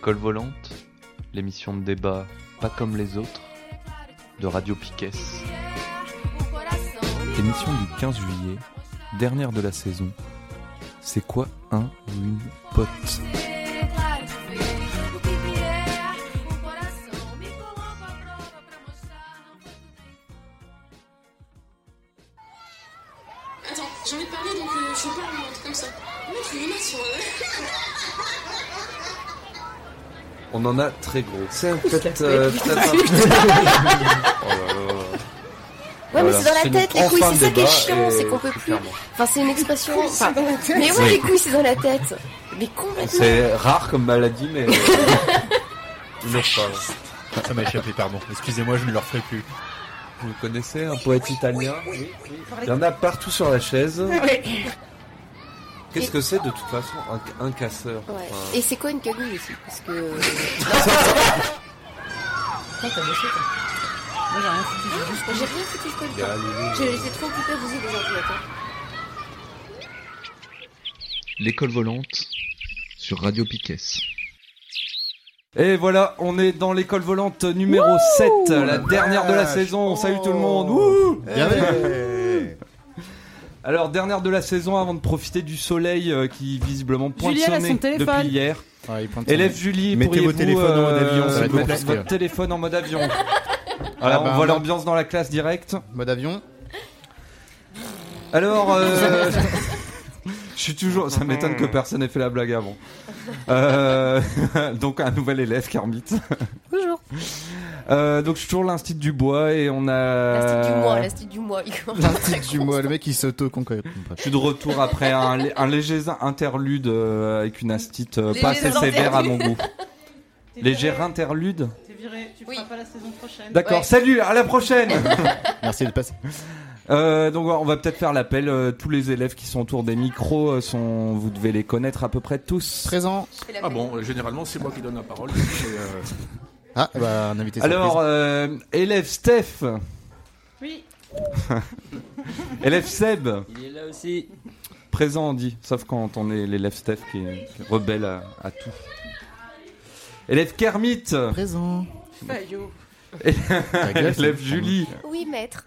L'école volante, l'émission de débat pas comme les autres, de Radio Piquet. Émission du 15 juillet, dernière de la saison. C'est quoi un ou une pote? On en a très gros. C'est peut-être euh, Oh là là. Ouais, mais c'est dans la tête, les couilles, c'est ça qui est chiant, c'est qu'on peut plus. clairement. Enfin, c'est une expression. Enfin, mais ouais, Oui. les couilles, c'est dans la tête. Mais complètement. C'est rare comme maladie, mais. Il le parle. Ça m'a échappé, pardon. Excusez-moi, je ne le referai plus. Vous connaissez un poète italien Il y en a partout sur la chaise. Qu'est-ce que c'est de toute façon un, un casseur Ouais. Enfin, Et c'est quoi une cagouille aussi Parce que. T'as bossé, toi Moi, j'ai rien foutu, j'ai juste. J'ai rien foutu, je les- J'ai- J'étais trop occupée à vous des ordinateurs. L'école volante sur Radio Piquet. Et voilà, on est dans l'école volante numéro 7, la dernière de la saison. Salut tout le monde. Wouh Alors, dernière de la saison avant de profiter du soleil euh, qui visiblement pointe Julie, elle son a son nez téléphone. depuis hier. Il pointe son Élève nez. Julie, Mettez pourriez-vous, vos téléphones en mode euh, avion, mettre votre téléphone en mode avion. Voilà, Ah bah, on voit moi- l'ambiance dans la classe direct. Mode avion. Alors, euh, je suis toujours. Ça m'étonne que personne n'ait fait la blague avant. Euh, donc un nouvel élève, Kermit. Bonjour. Euh, donc je suis toujours l'instit du bois et on a. L'astique du mois, l'astique du mois. il commence. L'instinct du mois, le mec il s'auto-concrète. Je suis de retour après un, lé- un léger interlude euh, avec une astite euh, pas assez sévère à mon goût. Léger interlude. T'es viré, tu Oui. feras pas la saison prochaine. D'accord. Ouais. Salut, à la prochaine. Merci de passer. Euh, donc on va peut-être faire l'appel. euh, tous les élèves qui sont autour des micros euh, sont, vous devez les connaître à peu près tous. Présent. Je fais la Ah bon, généralement c'est moi qui donne la parole. Ah, bah, un invité Alors, euh, élève Steph, Oui. élève Seb, Il est là aussi. présent on dit, sauf quand on est l'élève Steph qui est, qui est rebelle à, à tout. Élève Kermit, Présent. Fayot. Élève Julie, Oui, maître.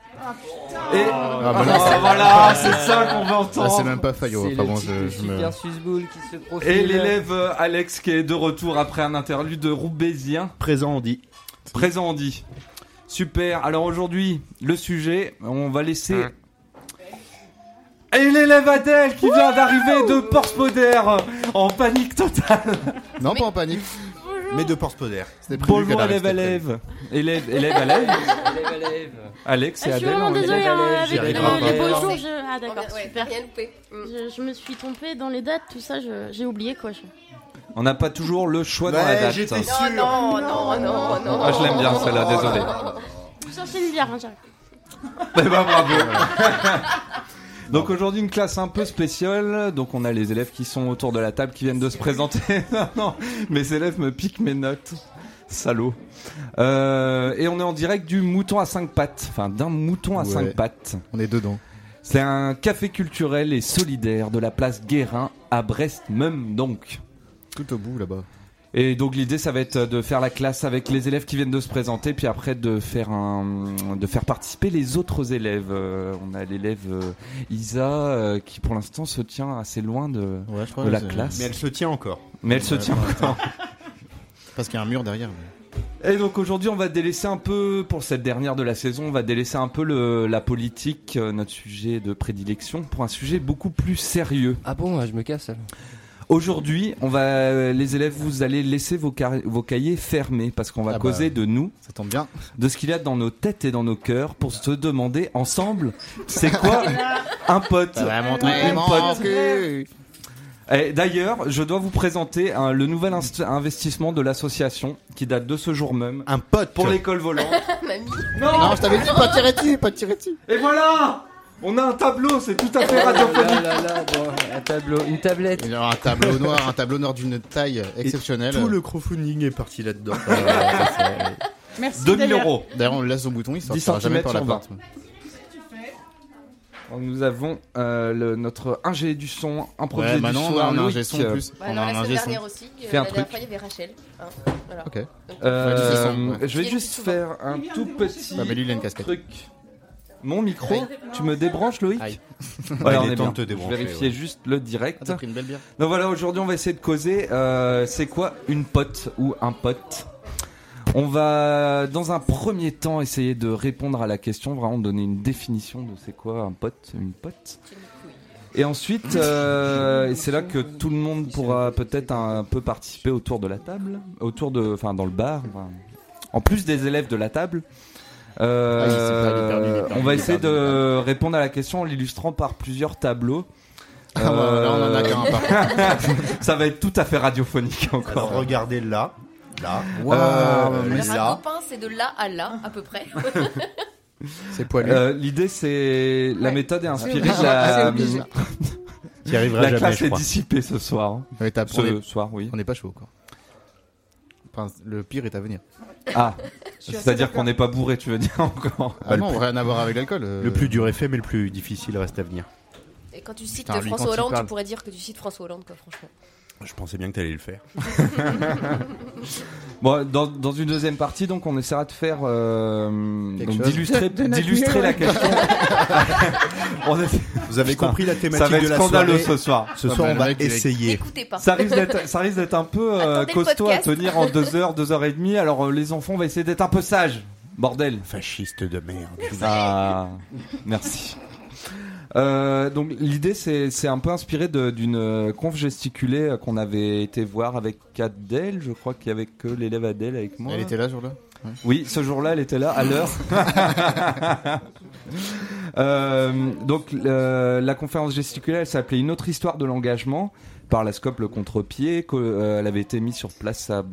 et Ah, bah, Ah, là, voilà, c'est ça qu'on veut Là, entendre. c'est même pas Fayot. Je, je me. super susboule qui se profile. Et l'élève euh, Alex qui est de retour après un interlude roubaisien. Présent, on dit. Présent on dit. Super. Alors aujourd'hui, le sujet, on va laisser. Et l'élève Adèle qui vient d'arriver de Porspoder en panique totale. Non, pas en panique. Mais de. C'était prévu Bonjour élève élève. Élève élève élève. Élève, élève. Alex et Ah, je suis Adèle. vraiment désolée hein, avec les beaux Ouais. jours. Je... Ah d'accord, super. Rien loupé. Je, je me suis trompée dans les dates, tout ça, j'ai oublié quoi. Je... On n'a pas toujours le choix dans la date. j'étais Non, sûr. non, non, non, non. Ah, je l'aime bien celle-là, désolé. Je cherchais une bière, hein, j'arrive. Eh ben bravo. Donc aujourd'hui une classe un peu spéciale. Donc on a les élèves qui sont autour de la table qui viennent de se présenter. non, non, mes élèves me piquent mes notes. Salaud. Euh, et on est en direct du mouton à cinq pattes. Enfin d'un mouton à Ouais. cinq pattes. On est dedans. C'est un café culturel et solidaire de la place Guérin à Brest même donc. Tout au bout là-bas. Et donc l'idée ça va être de faire la classe avec les élèves qui viennent de se présenter puis après de faire un de faire participer les autres élèves. Euh, on a l'élève euh, Isa euh, qui pour l'instant se tient assez loin de Ouais, je crois. de la classe. Mais elle se tient encore. Mais elle se tient encore. Parce qu'il y a un mur derrière. mais- Et donc aujourd'hui on va délaisser un peu pour cette dernière de la saison, on va délaisser un peu le, la politique, notre sujet de prédilection pour un sujet beaucoup plus sérieux. Ah bon, je me casse. alors. Aujourd'hui, on va les élèves vous allez laisser vos, car- vos cahiers fermés parce qu'on va Ah bah. causer de nous Ça tombe bien. de ce qu'il y a dans nos têtes et dans nos cœurs pour se demander ensemble c'est quoi un pote pote. Et D'ailleurs, je dois vous présenter hein, le nouvel inst- investissement de l'association qui date de ce jour même Un pote. pour l'école volante. Non, je t'avais dit pas de tirer dessus, pas de tirer dessus. Et voilà On a un tableau, c'est tout à fait Là, radiophonique. là, là, bon, un tableau, une tablette. Il y aura un tableau noir, un tableau noir d'une taille exceptionnelle. Tout le crowdfunding est parti là-dedans. Euh, Merci. 2000 d'ailleurs. euros. D'ailleurs, on le laisse au bouton, il 10 sortira jamais par la porte. Alors, Nous avons euh, le- notre ingé du son, improvisé Ouais, du maintenant, on a un ingé son en plus. Ouais, On non, a un ingé son. dernière aussi. euh, Fais un la dernière truc. fois, il y avait Rachel. hein, voilà. Ok. Donc, Euh, c'est je vais juste faire un tout petit Ah, mais lui, il a une casquette. truc. Mon micro, tu me débranches Loïc Aïe. Ouais, on est bien. de te Je vérifiais ouais. juste le direct. Ah, t'as pris une belle bière. Donc voilà, aujourd'hui on va essayer de causer. euh, c'est quoi une pote ou un pote? On va dans un premier temps essayer de répondre à la question, vraiment donner une définition de c'est quoi un pote, une pote. Et ensuite, euh, et c'est là que tout le monde pourra peut-être un peu participer autour de la table, autour de, enfin dans le bar. enfin, en plus des élèves de la table. Euh, on va essayer perdu. de répondre à la question en l'illustrant par plusieurs tableaux. Ah, bah, là, on en a qu'un par Ça va être tout à fait radiophonique encore. Alors regardez là, là, Waouh, euh, mais Alors, un là. copain, c'est de là à là, à peu près. C'est poilu. Euh, L'idée, c'est la Ouais. méthode est inspirée de la. C'est obligé. Qui arrivera La jamais, classe je est crois. dissipée ce soir. hein. Ouais, t'as- Ce on est- soir, oui. On n'est pas chaud, quoi. Enfin, le pire est à venir. Ah, c'est-à-dire qu'on n'est pas bourré, tu veux dire encore Ah non, rien à voir avec l'alcool. euh. Le plus dur est fait, mais le plus difficile reste à venir. Et quand tu cites Putain, lui, François quand il Hollande, parle. tu pourrais dire que tu cites François Hollande, quoi, franchement. Je pensais bien que t'allais le faire. Bon, dans, dans une deuxième partie, donc, on essaiera de faire, euh, donc d'illustrer, d'illustrer la question. On essaie- Vous avez Putain, compris la Ça thématique va de être la scandaleux soirée. ce soir. Ce soir, on va essayer. Pas. Ça risque d'être, ça risque d'être un peu euh, costaud à tenir en deux heures, deux heures et demie. Alors euh, les enfants, on va essayer d'être un peu sages. Bordel. Fasciste de merde. Ah, merci. Euh, donc l'idée c'est un peu inspiré d'une euh, conf gesticulée euh, qu'on avait été voir avec Adèle, je crois qu'il y avait que l'élève Adèle avec moi. Elle était là, ce jour-là? Oui, ce jour-là, elle était là à l'heure. Euh, donc euh, la conférence gesticulée, elle s'appelait Une autre histoire de l'engagement par la Scope le contre-pied. elle avait été mise sur place, à-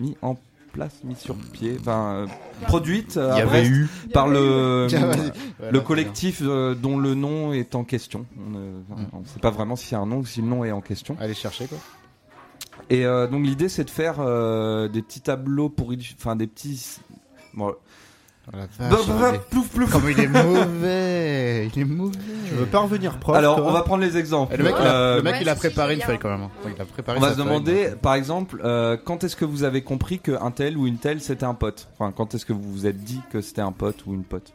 mis en place, mise sur pied, enfin euh, produite euh, à avait Brest eu. par le vas-y. le collectif euh, dont le nom est en question. On ne sait pas vraiment si c'est un nom ou si le nom est en question. Allez chercher, quoi. Et euh, donc l'idée c'est de faire euh, des petits tableaux pour, enfin des petits. Bon, Oh bah, bah, il est- plouf, plouf. Comment il est mauvais Il est mauvais. Tu veux pas revenir Alors toi on va prendre les exemples. Et le mec, il a, Euh, le mec, Ouais, il a préparé je une feuille quand même. hein. Enfin, il a préparé on va se demander, donc, par exemple, euh, quand est-ce que vous avez compris qu'un tel ou une telle c'était un pote? Enfin, quand est-ce que vous vous êtes dit que c'était un pote ou une pote?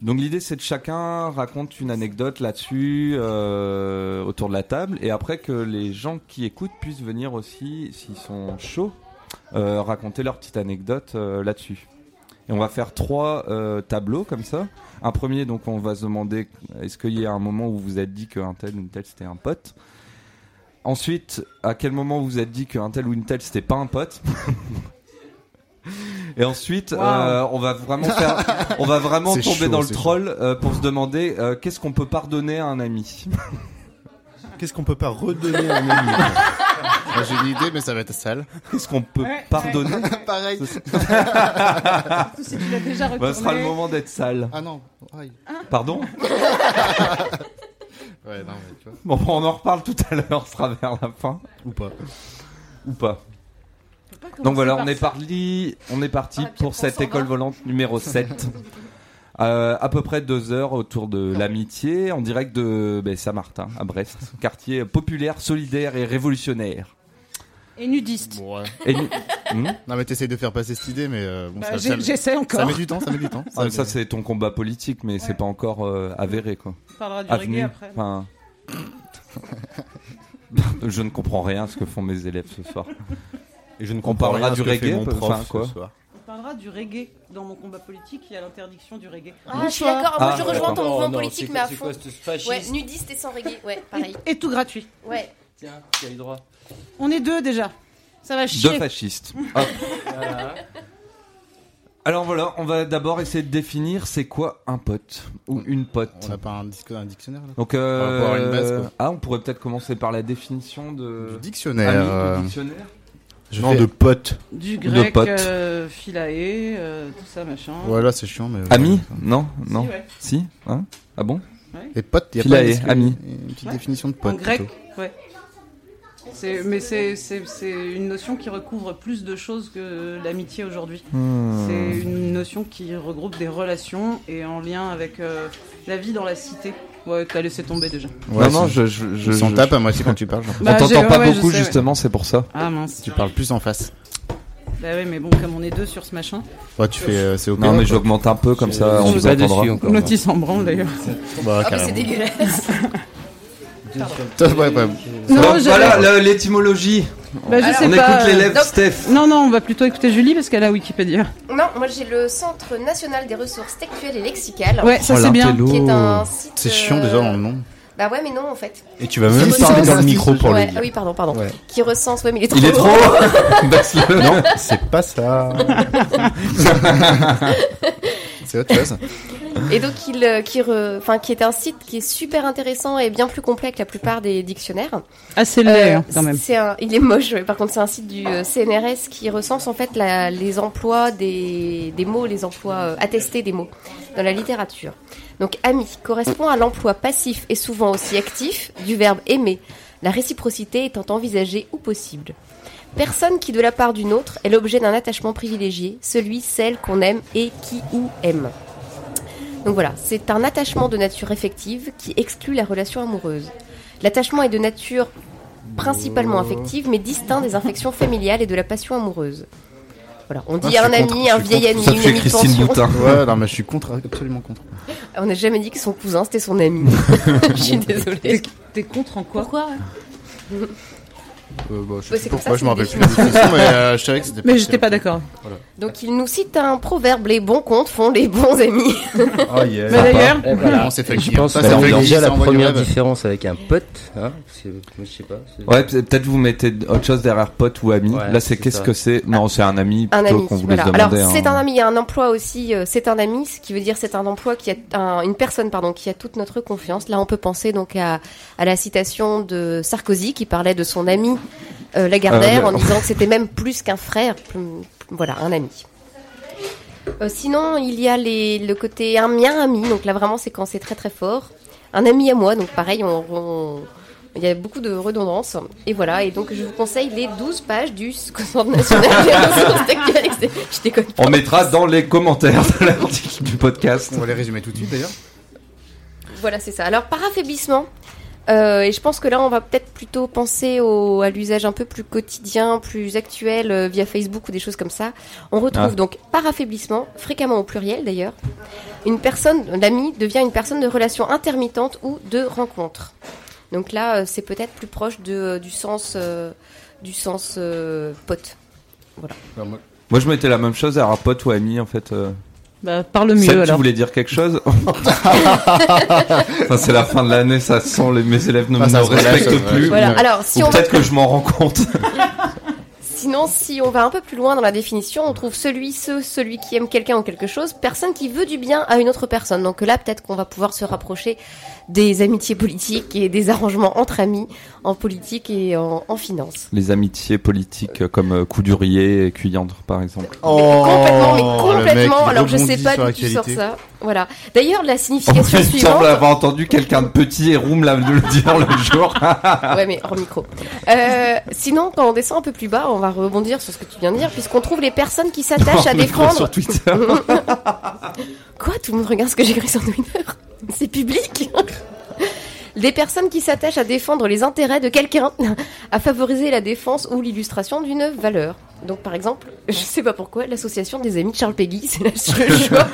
Donc l'idée c'est de chacun raconte une anecdote là-dessus euh, autour de la table et après que les gens qui écoutent puissent venir aussi, s'ils sont chauds, euh, raconter leur petite anecdote euh, là-dessus. Et on va faire trois euh, tableaux comme ça. Un premier, donc on va se demander est-ce qu'il y a un moment où vous vous êtes dit qu'un tel ou une telle c'était un pote? Ensuite, à quel moment vous vous êtes dit qu'un tel ou une telle c'était pas un pote? Et ensuite, Wow. euh, on va vraiment faire, on va vraiment tomber chaud, dans le troll euh, pour se demander euh, qu'est-ce qu'on peut pardonner à un ami? Qu'est-ce qu'on peut pas redonner à un ami? Moi, J'ai une idée, mais ça va être sale. Qu'est-ce qu'on peut Ouais, pardonner Pareil. Surtout si tu l'as déjà retourné. bah, Ce sera le moment d'être sale. Ah non. Aïe. Pardon Ouais, non, mais tu vois. Bon, on en reparle tout à l'heure, ce sera vers la fin. Ou pas Ou pas. Faut pas commencer Donc voilà, par on est ça. parti, on est parti Ah, pour cette école volante numéro 7. Euh, à peu près deux heures autour de l'amitié, en direct de ben, Saint-Martin, à Brest, quartier populaire, solidaire et révolutionnaire. Et nudiste. Ouais. Et Hmm Non, mais t'essayes de faire passer cette idée, mais euh, bon, Bah, ça, ça- J'essaie ça encore. met du temps, ça met du temps. Ah, ça c'est ton combat politique, mais c'est pas encore euh, avéré quoi. On parlera du reggae après. Enfin... Je ne comprends rien à ce que font mes élèves ce soir. Et je ne comprends rien à du ce reggae, mon prof enfin, ce quoi. soir. On parlera du reggae. Dans mon combat politique, il y a l'interdiction du reggae. Ah, je suis d'accord. Moi, Ah, je rejoins ton mouvement Oh, politique, mais à fond. quoi ce Ouais, nudiste et sans reggae. Ouais, pareil. Et tout gratuit. Ouais. Tiens, qui a eu droit? On est deux déjà. Ça va Deux chier. fascistes. Hop. Voilà. Alors voilà, on va d'abord essayer de définir c'est quoi un pote ou une pote. On n'a pas un, disque- un dictionnaire là Donc, On va avoir une base, euh, quoi. ah, on pourrait peut-être commencer par la définition de Du dictionnaire. ami, euh, du dictionnaire. je Non, fais- de potes. Du De grec, potes. euh, philae, euh, tout ça, machin. Voilà, c'est chiant, mais. Ami voilà. Non, Si, non. ouais. Si hein Ah bon Et pote, il y a Philae, pas une, disque- ami. une petite Ouais. définition de En pote. grec, plutôt. ouais. C'est- Mais c'est c'est- c'est une notion qui recouvre plus de choses que l'amitié aujourd'hui. Hmm. C'est une notion qui regroupe des relations et en lien avec euh, la vie dans la cité. Ouais, t'as laissé tomber déjà. non, non, je, je, je, Je tape à moi aussi quand tu parles. genre. On Bah, j'ai- t'entend pas ouais, beaucoup, sais, ouais. justement, c'est pour ça. Ah mince. Tu parles plus en face. Bah oui, mais bon, comme on est deux sur ce machin. Ouais, tu fais euh, c'est Non, mais j'augmente un peu, comme ça, on vous suis pas entendra. dessus encore. L'autre il s'en branle d'ailleurs. Bah, Ah, c'est dégueulasse. Toi, ouais, ouais. Non, Donc, je- voilà l'étymologie. Bah, je sais On pas. écoute l'élève donc- Steph. Non, non, on va plutôt écouter Julie parce qu'elle a Wikipédia. Non, moi j'ai le Centre national des ressources textuelles et lexicales. Ouais, ça Oh, c'est bien. Qui est un site. C'est chiant euh, déjà dans le nom. Bah ouais, mais non en fait. Et tu vas même parler recense- dans le micro pour Ouais, le ah dire. oui, pardon, pardon. Ouais. Qui recense, ouais, mais il est trop. Il est trop. Non, c'est pas ça. C'est autre chose. Et donc, il, euh, qui, re- enfin, qui est un site qui est super intéressant et bien plus complet que la plupart des dictionnaires. Ah, c'est laid Euh, hein, quand même. Un, il est moche, par contre, c'est un site du euh, CNRS qui recense en fait la- les emplois des, des mots, les emplois euh, attestés des mots dans la littérature. Donc, ami correspond à l'emploi passif et souvent aussi actif du verbe aimer, la réciprocité étant envisagée ou possible. Personne qui, de la part d'une autre, est l'objet d'un attachement privilégié, celui, celle qu'on aime et qui ou aime. Donc voilà, c'est un attachement de nature effective qui exclut la relation amoureuse. L'attachement est de nature principalement affective, mais distinct des infections familiales et de la passion amoureuse. Voilà, on dit Ah, un ami, contre, un vieil ami, Sauf une amie de pension. Ouais, non, mais je suis contre, absolument contre. On n'a jamais dit que son cousin c'était son ami. Je suis désolée. T'es- T'es contre en quoi? Pourquoi? Euh, bah, je sais Ouais, plus c'est comme pourquoi, ça, je m'en rappelle plus de la définition, mais euh, je savais que c'était Mais j'étais pas d'accord. Donc il nous cite un proverbe les bons comptes font les bons amis. Oh yeah. Mais d'ailleurs, Et voilà. Non, c'est fait Je pense c'est déjà la première différence avec un pote. Hein, parce que, moi, je sais pas. Ouais, peut- peut-être vous mettez autre chose derrière pote ou ami. Ouais, Là, c'est qu'est-ce que c'est Non, c'est un ami plutôt qu'on voulait Voilà. se Alors demander. c'est hein. un ami, il y a un emploi aussi. euh, c'est un ami, ce qui veut dire c'est un emploi qui a un- une personne pardon qui a toute notre confiance. Là, on peut penser donc à, à la citation de Sarkozy qui parlait de son ami euh, Lagardère Euh, en disant que c'était même plus qu'un frère. Voilà, un ami. Euh, sinon, il y a les, le côté un mien ami. Donc là, vraiment, c'est quand c'est très très fort. Un ami à moi. Donc pareil, on- on il y a beaucoup de redondance. Et voilà, et donc je vous conseille les 12 pages du Centre national des ressources textuelles. et exté- Je déconne pas. On mettra dans les commentaires de l'article du podcast. On va les résumer tout de suite d'ailleurs. Voilà, c'est ça. Alors, par affaiblissement, euh, et je pense que là, on va peut-être plutôt penser au, à l'usage un peu plus quotidien, plus actuel, euh, via Facebook ou des choses comme ça. On retrouve Ah. donc, par affaiblissement, fréquemment au pluriel d'ailleurs, une personne, l'ami devient une personne de relation intermittente ou de rencontre. Donc là, euh, c'est peut-être plus proche de, du sens, euh, du sens euh, pote. Moi, je mettais la même chose à pote ou ami, en fait. Bah, parle mieux Seb, tu alors. voulais dire quelque chose Enfin, c'est la fin de l'année, ça sent les, mes élèves ne me relâche, respectent plus. Voilà. Alors, si Ou on va peut-être que je m'en rends compte. Sinon, si on va un peu plus loin dans la définition, on trouve celui, ce, celui qui aime quelqu'un ou quelque chose, personne qui veut du bien à une autre personne. Donc là, peut-être qu'on va pouvoir se rapprocher des amitiés politiques et des arrangements entre amis en politique et en, en finance. Les amitiés politiques comme euh, Coudurier et Cuyandre, par exemple. Mais complètement, mais Oh, complètement. Alors je sais pas tout sur l'actualité. ça. Voilà. D'ailleurs, la signification me semble suivante. avoir entendu quelqu'un de petit et roum là, le dire le jour. Ouais, mais hors micro. Euh, sinon, quand on descend un peu plus bas, on va rebondir sur ce que tu viens de dire, puisqu'on trouve les personnes qui s'attachent à défendre. sur Twitter. Quoi? Tout le monde regarde ce que j'écris sur Twitter? C'est public? Des personnes qui s'attachent à défendre les intérêts de quelqu'un, à favoriser la défense ou l'illustration d'une valeur. Donc, par exemple, je sais pas pourquoi, l'association des amis de Charles Peggy, c'est là le choix.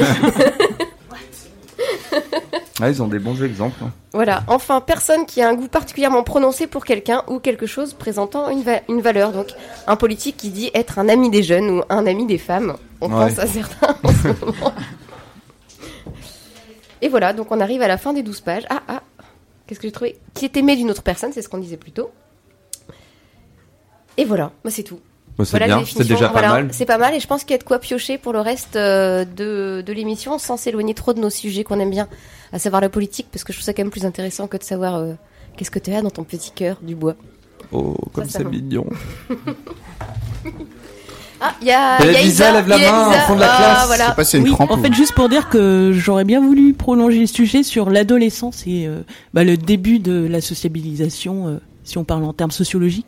Ah, ils ont des bons exemples. hein. Voilà. Enfin, personne qui a un goût particulièrement prononcé pour quelqu'un ou quelque chose présentant une, va- une valeur. Donc, un politique qui dit être un ami des jeunes ou un ami des femmes. On Ouais. pense à certains en ce moment. Et voilà, donc on arrive à la fin des 12 pages. Ah, ah, qu'est-ce que j'ai trouvé Qui est aimé d'une autre personne, c'est ce qu'on disait plus tôt. Et voilà, moi c'est tout. Bah, c'est Voilà déjà pas Voilà, mal. C'est pas mal et je pense qu'il y a de quoi piocher pour le reste euh, de, de l'émission sans s'éloigner trop de nos sujets qu'on aime bien, à savoir la politique, parce que je trouve ça quand même plus intéressant que de savoir euh, qu'est-ce que tu as dans ton petit cœur du bois. Oh, comme c'est mignon. Ah, il y a, y a Elisa, lève la il y a main au fond de la Ah, classe. Je voilà. sais pas y a une Oui, crampe. en ou- fait, juste pour dire que j'aurais bien voulu prolonger le sujet sur l'adolescence et euh, bah, le début de la sociabilisation, euh, si on parle en termes sociologiques.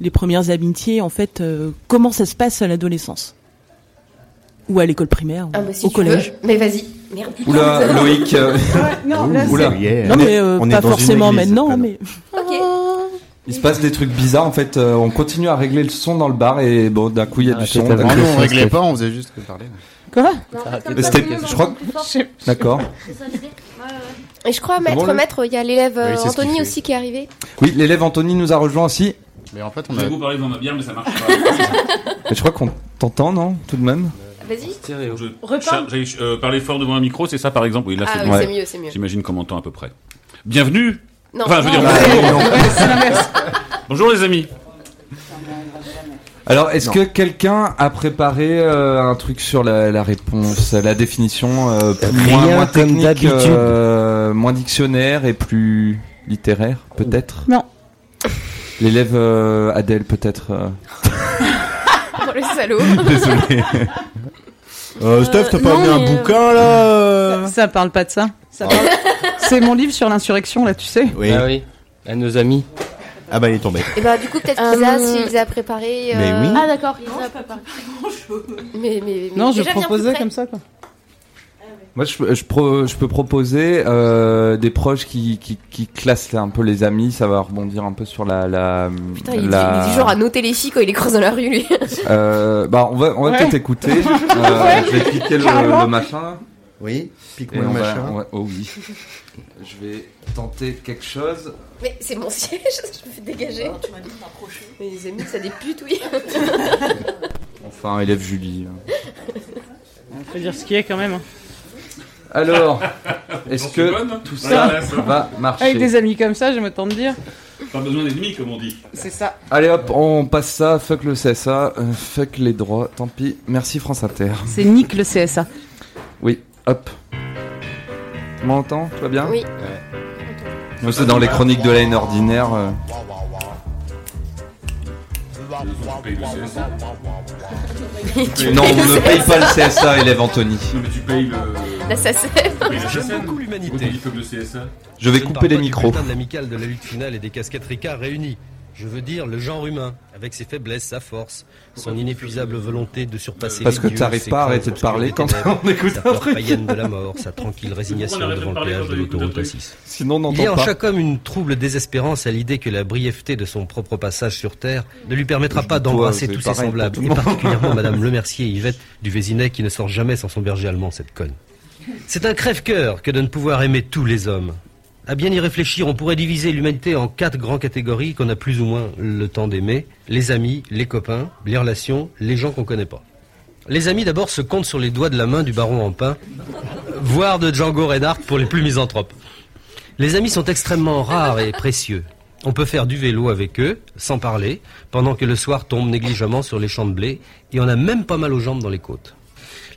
les premières amitiés, en fait, euh, comment ça se passe à l'adolescence? Ou à l'école primaire, Ah, bah, si au tu collège. veux. Mais vas-y. Merde. Oula, Loïc. euh, non, là, Oula. Yeah. Non mais euh, On est pas dans une forcément église, maintenant, mais Ok. Il se passe des trucs bizarres en fait. euh, on continue à régler le son dans le bar et bon d'un coup il y a Ah, du son. d'un Non, coup- nous, on réglait pas, on faisait juste que parler. quoi Non, ça, je crois-. D'accord. Et je crois, maître, maître, il y a l'élève euh, Oui, Anthony aussi qui est arrivé. Oui, l'élève Anthony nous a rejoint aussi. Mais en fait, on Je vais a. vous parler devant ma bière, mais ça marche pas. Mais je crois qu'on t'entend non tout de même. Vas-y. Je-. J'allais euh, parler fort devant un micro, c'est ça par exemple? Oui, là Ah c'est oui, bon. Ouais. c'est mieux, c'est mieux. J'imagine qu'on m'entend à peu près. Bienvenue Non, Enfin, je veux dire, non, bonjour. Ouais, c'est l'inverse. Bonjour les amis Alors est-ce que quelqu'un a préparé euh, un truc sur la, la réponse, la définition euh, plus- Rien moins, moins comme technique, d'habitude. euh, moins dictionnaire et plus littéraire peut-être? Non. L'élève euh, Adèle peut-être. euh, Oh, le salaud. Désolé. Euh, Steph, t'as pas non, amené un mais, euh, bouquin là euh Ça, ça parle pas de ça. Ça parle- C'est mon livre sur l'insurrection, là, tu sais. Oui. Ah oui, à nos amis. Ah bah il est tombé. Et bah, du coup, peut-être Euh, Lisa, si Lisa a préparé. Mais euh, oui. Ah d'accord, il a préparé. Mais, mais, mais Non, je déjà, viens proposais près. comme ça, quoi. Moi, je, je, pro- je peux proposer euh, des proches qui, qui, qui classent un peu les amis. Ça va rebondir un peu sur la. la Putain, il, la- dit, il dit genre à noter les filles quand il les croise dans la rue, lui. Euh, bah, on va, on va Ouais. peut-être écouter. Euh, je vais piquer le, machin. Oui. Pique-moi le machin. va- oh oui. Je vais tenter quelque chose. Mais c'est mon siège, je me fais dégager. tu m'as dit de t'approcher. Mais les amis, ça des putes, oui. Enfin, élève Julie. On peut dire ce qu'il y a quand même. hein. Alors, est-ce que bonne tout Ouais, ça ouais, ça. va marcher Avec des amis comme ça, j'aime autant te dire. Pas besoin d'ennemis, comme on dit. C'est ça. Allez hop, on passe ça. Fuck le CSA. euh, fuck les droits. Tant pis. Merci France Inter. C'est Nick le CSA. Oui, hop. Tu m'entends Tout va bien Oui. Moi, c'est dans les chroniques de la haine ordinaire. euh. Non, on ne paye pas le CSA, élève Anthony. Non, mais tu payes le. La beaucoup l'humanité. Je vais couper les micros. bulletin de l'amicale de la lutte finale et des casquettes Ricard réunies. Je veux dire le genre humain, avec ses faiblesses, sa force, son inépuisable volonté de surpasser Parce les que dieux, t'arrives pas à arrêter de parler quand on écoute sa un peur truc. païenne de la mort, sa tranquille résignation devant de le péage de l'autoroute truc A6. Sinon, on Il y a en chaque homme une trouble désespérance à l'idée que la brièveté de son propre passage sur Terre ne lui permettra Je pas d'embrasser tous ses semblables, et particulièrement Madame Lemercier et Yvette du Vésinet qui ne sort jamais sans son berger allemand, cette conne. C'est un crève-cœur que de ne pouvoir aimer tous les hommes. À bien y réfléchir, on pourrait diviser l'humanité en quatre grandes catégories qu'on a plus ou moins le temps d'aimer. Les amis, les copains, les relations, les gens qu'on connaît pas. Les amis d'abord se comptent sur les doigts de la main du baron en pain, voire de Django Reinhardt pour les plus misanthropes. Les amis sont extrêmement rares et précieux. On peut faire du vélo avec eux, sans parler, pendant que le soir tombe négligemment sur les champs de blé, et on a même pas mal aux jambes dans les côtes.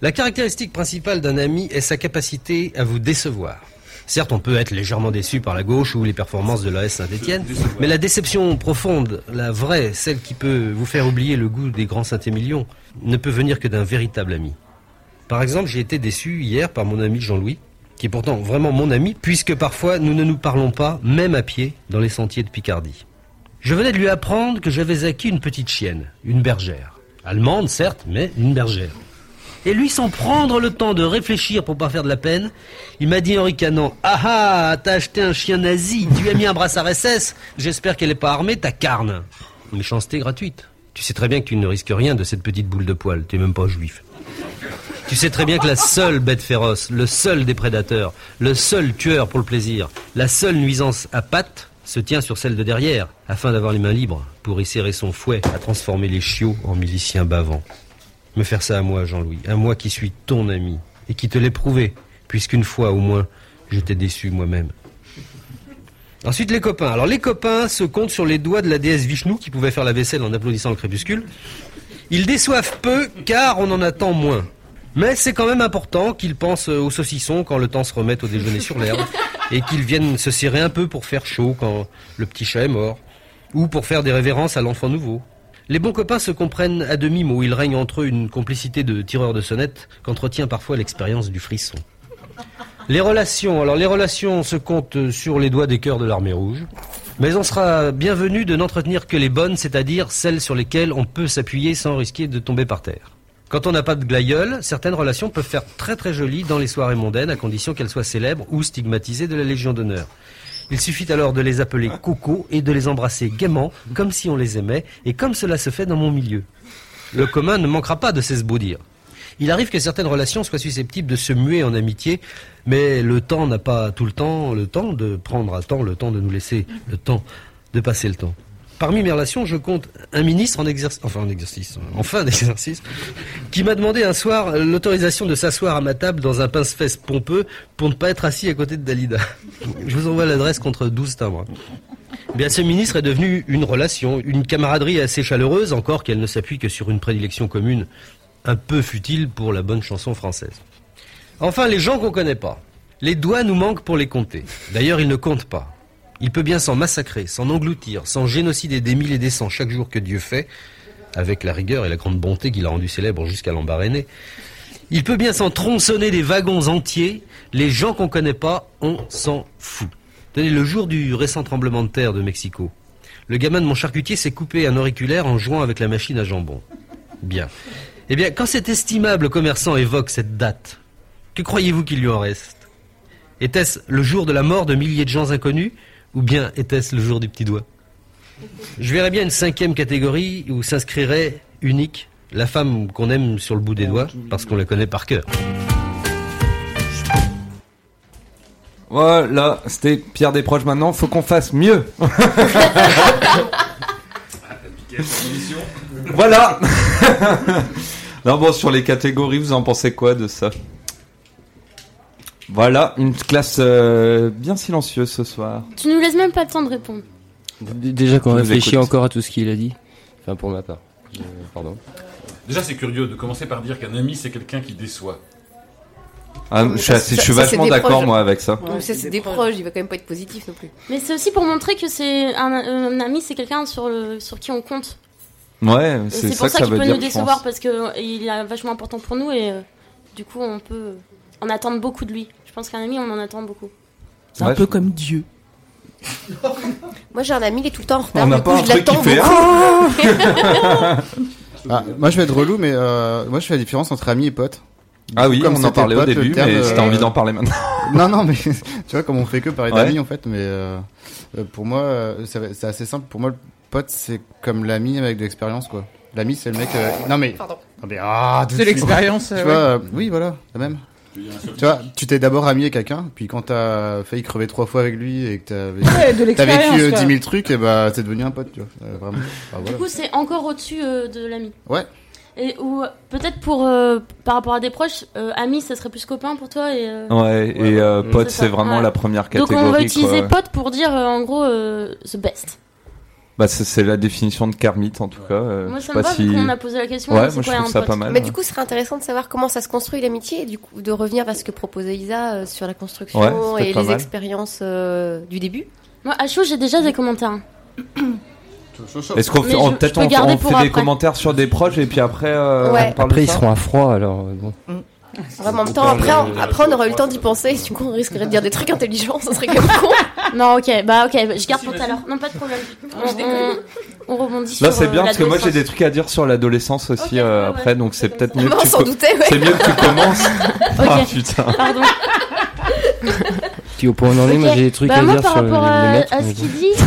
La caractéristique principale d'un ami est sa capacité à vous décevoir. Certes, on peut être légèrement déçu par la gauche ou les performances de l'AS Saint-Etienne, mais la déception profonde, la vraie, celle qui peut vous faire oublier le goût des grands Saint-Émilion, ne peut venir que d'un véritable ami. Par exemple, j'ai été déçu hier par mon ami Jean-Louis, qui est pourtant vraiment mon ami, puisque parfois nous ne nous parlons pas, même à pied, dans les sentiers de Picardie. Je venais de lui apprendre que j'avais acquis une petite chienne, une bergère. Allemande, certes, mais une bergère. Et lui, sans prendre le temps de réfléchir pour pas faire de la peine, il m'a dit en ricanant Ah ah, t'as acheté un chien nazi, tu as mis un brassard SS, j'espère qu'elle est pas armée, ta carne. Méchanceté gratuite. Tu sais très bien que tu ne risques rien de cette petite boule de poil, tu es même pas juif. Tu sais très bien que la seule bête féroce, le seul des prédateurs, le seul tueur pour le plaisir, la seule nuisance à pattes se tient sur celle de derrière, afin d'avoir les mains libres pour y serrer son fouet à transformer les chiots en miliciens bavants. Me faire ça à moi, Jean-Louis, à moi qui suis ton ami, et qui te l'ai prouvé, puisqu'une fois au moins, je t'ai déçu moi-même. Ensuite, les copains. Alors, les copains se comptent sur les doigts de la déesse Vishnu qui pouvait faire la vaisselle en applaudissant le crépuscule. Ils déçoivent peu, car on en attend moins. Mais c'est quand même important qu'ils pensent aux saucissons quand le temps se remette au déjeuner sur l'herbe, et qu'ils viennent se serrer un peu pour faire chaud quand le petit chat est mort, ou pour faire des révérences à l'enfant nouveau. Les bons copains se comprennent à demi-mot, il règne entre eux une complicité de tireurs de sonnette qu'entretient parfois l'expérience du frisson. Les relations, alors les relations se comptent sur les doigts des cœurs de l'armée rouge. Mais on sera bienvenu de n'entretenir que les bonnes, c'est-à-dire celles sur lesquelles on peut s'appuyer sans risquer de tomber par terre. Quand on n'a pas de glaïeul, certaines relations peuvent faire très très jolies dans les soirées mondaines, à condition qu'elles soient célèbres ou stigmatisées de la Légion d'honneur. Il suffit alors de les appeler coco et de les embrasser gaiement, comme si on les aimait, et comme cela se fait dans mon milieu. Le commun ne manquera pas de s'esbaudir. Il arrive que certaines relations soient susceptibles de se muer en amitié, mais le temps n'a pas tout le temps le temps de prendre à temps le temps de nous laisser le temps de passer le temps. Parmi mes relations, je compte un ministre en exercice, enfin en exercice, en fin d'exercice, qui m'a demandé un soir l'autorisation de s'asseoir à ma table dans un pince-fesse pompeux pour ne pas être assis à côté de Dalida. Je vous envoie l'adresse contre 12 timbres. Bien, ce ministre est devenu une relation, une camaraderie assez chaleureuse, encore qu'elle ne s'appuie que sur une prédilection commune, un peu futile pour la bonne chanson française. Enfin, les gens qu'on connaît pas. Les doigts nous manquent pour les compter. D'ailleurs, ils ne comptent pas. Il peut bien s'en massacrer, s'en engloutir, s'en génocider des mille et des cents chaque jour que Dieu fait, avec la rigueur et la grande bonté qu'il a rendu célèbre jusqu'à l'embarrainer. Il peut bien s'en tronçonner des wagons entiers, les gens qu'on connaît pas, on s'en fout. Tenez, le jour du récent tremblement de terre de Mexico, le gamin de mon charcutier s'est coupé un auriculaire en jouant avec la machine à jambon. Bien. Eh bien, quand cet estimable commerçant évoque cette date, que croyez-vous qu'il lui en reste? Était-ce le jour de la mort de milliers de gens inconnus ou bien était-ce le jour du petit doigt Je verrais bien une cinquième catégorie où s'inscrirait unique la femme qu'on aime sur le bout des doigts parce qu'on la connaît par cœur. Voilà, c'était Pierre Desproges maintenant. Faut qu'on fasse mieux. voilà. non bon, sur les catégories, vous en pensez quoi de ça? Voilà, une classe euh, bien silencieuse ce soir. Tu nous laisses même pas le temps de répondre. Déjà qu'on réfléchit encore à tout ce qu'il a dit. Enfin, pour ma part. Euh, pardon. Déjà, c'est curieux de commencer par dire qu'un ami, c'est quelqu'un qui déçoit. Ah, je suis, assez- je suis Ça, c'est vachement d'accord moi avec ça. Donc ça, c'est des proches, il va quand même pas être positif non plus. Mais c'est aussi pour montrer que c'est un, un ami, c'est quelqu'un sur, le, sur qui on compte. Ouais, c'est pour que ça ça qu'il peut dire. nous décevoir parce que euh, est vachement important pour nous et euh, du coup on peut en attendre beaucoup de lui. Je pense qu'un ami, on en attend beaucoup. C'est un peu comme Dieu. Moi j'ai un ami, il est tout le temps en retard. On n'a pas coup, un je truc qui fait. Ah, moi je vais être relou, mais euh, moi je fais la différence entre amis et potes. Ah oui, Comme on en parlait au pote, le début, terme, mais si t'as euh, envie d'en parler maintenant. non, non, mais tu vois, comme on fait que parler Ouais. d'amis en fait, mais euh, pour moi, euh, c'est assez simple. Pour moi, le pote c'est comme l'ami avec de l'expérience quoi. L'ami c'est le mec. euh, Non mais. Pardon. Non, mais, ah, C'est l'expérience, Tu euh, vois, ouais. euh, oui, voilà, la même. Tu vois, tu t'es d'abord ami avec quelqu'un, puis quand t'as failli crever trois fois avec lui et que t'as vécu, Ouais, de t'as l'expérience, vécu euh, quoi. 10 000 trucs, et bah c'est devenu un pote, tu vois. Euh, vraiment. Enfin, Du coup, c'est encore au-dessus euh, de l'ami. Ouais. Et ou euh, peut-être pour euh, par rapport à des proches, euh, ami, ça serait plus copain pour toi et. euh, Ouais, et euh, pote, C'est vraiment ouais. la première Donc catégorie. on va utiliser quoi. pote pour dire euh, en gros euh, the best. Bah, c'est la définition de Kermit en tout cas. euh, Moi je ça sais me pas va si... qu'on a posé la question. Ouais, moi je trouve un ça pote pas mal. Mais du coup, ce serait intéressant de savoir comment ça se construit l'amitié et du coup de revenir à ce que proposait Isa euh, sur la construction Ouais, et les mal. expériences euh, du début. Moi à chaud j'ai déjà des commentaires. Est-ce qu'on fait, on- je- peut-être je on, garder on pour fait des commentaires sur des proches et puis après euh, Ouais. on parle Après, de ils seront à froid, alors bon. Vraiment, en même temps, après, on, après, on aura eu le temps d'y penser. Du coup, on risquerait de dire des trucs intelligents. Ça serait quand même con. Non ok bah ok je garde pour tout à l'heure. Non pas de problème. On, on- on rebondit sur. Là c'est euh, bien parce que moi j'ai des trucs à dire sur l'adolescence aussi euh, après donc c'est peut-être mieux que tu douter, ouais. c'est mieux que tu commences. Ah Ok. putain. Pardon. Puis au point où on en est, moi j'ai des trucs Bah, à moi, dire par sur le, rapport le à, mec. à ce qu'il dit,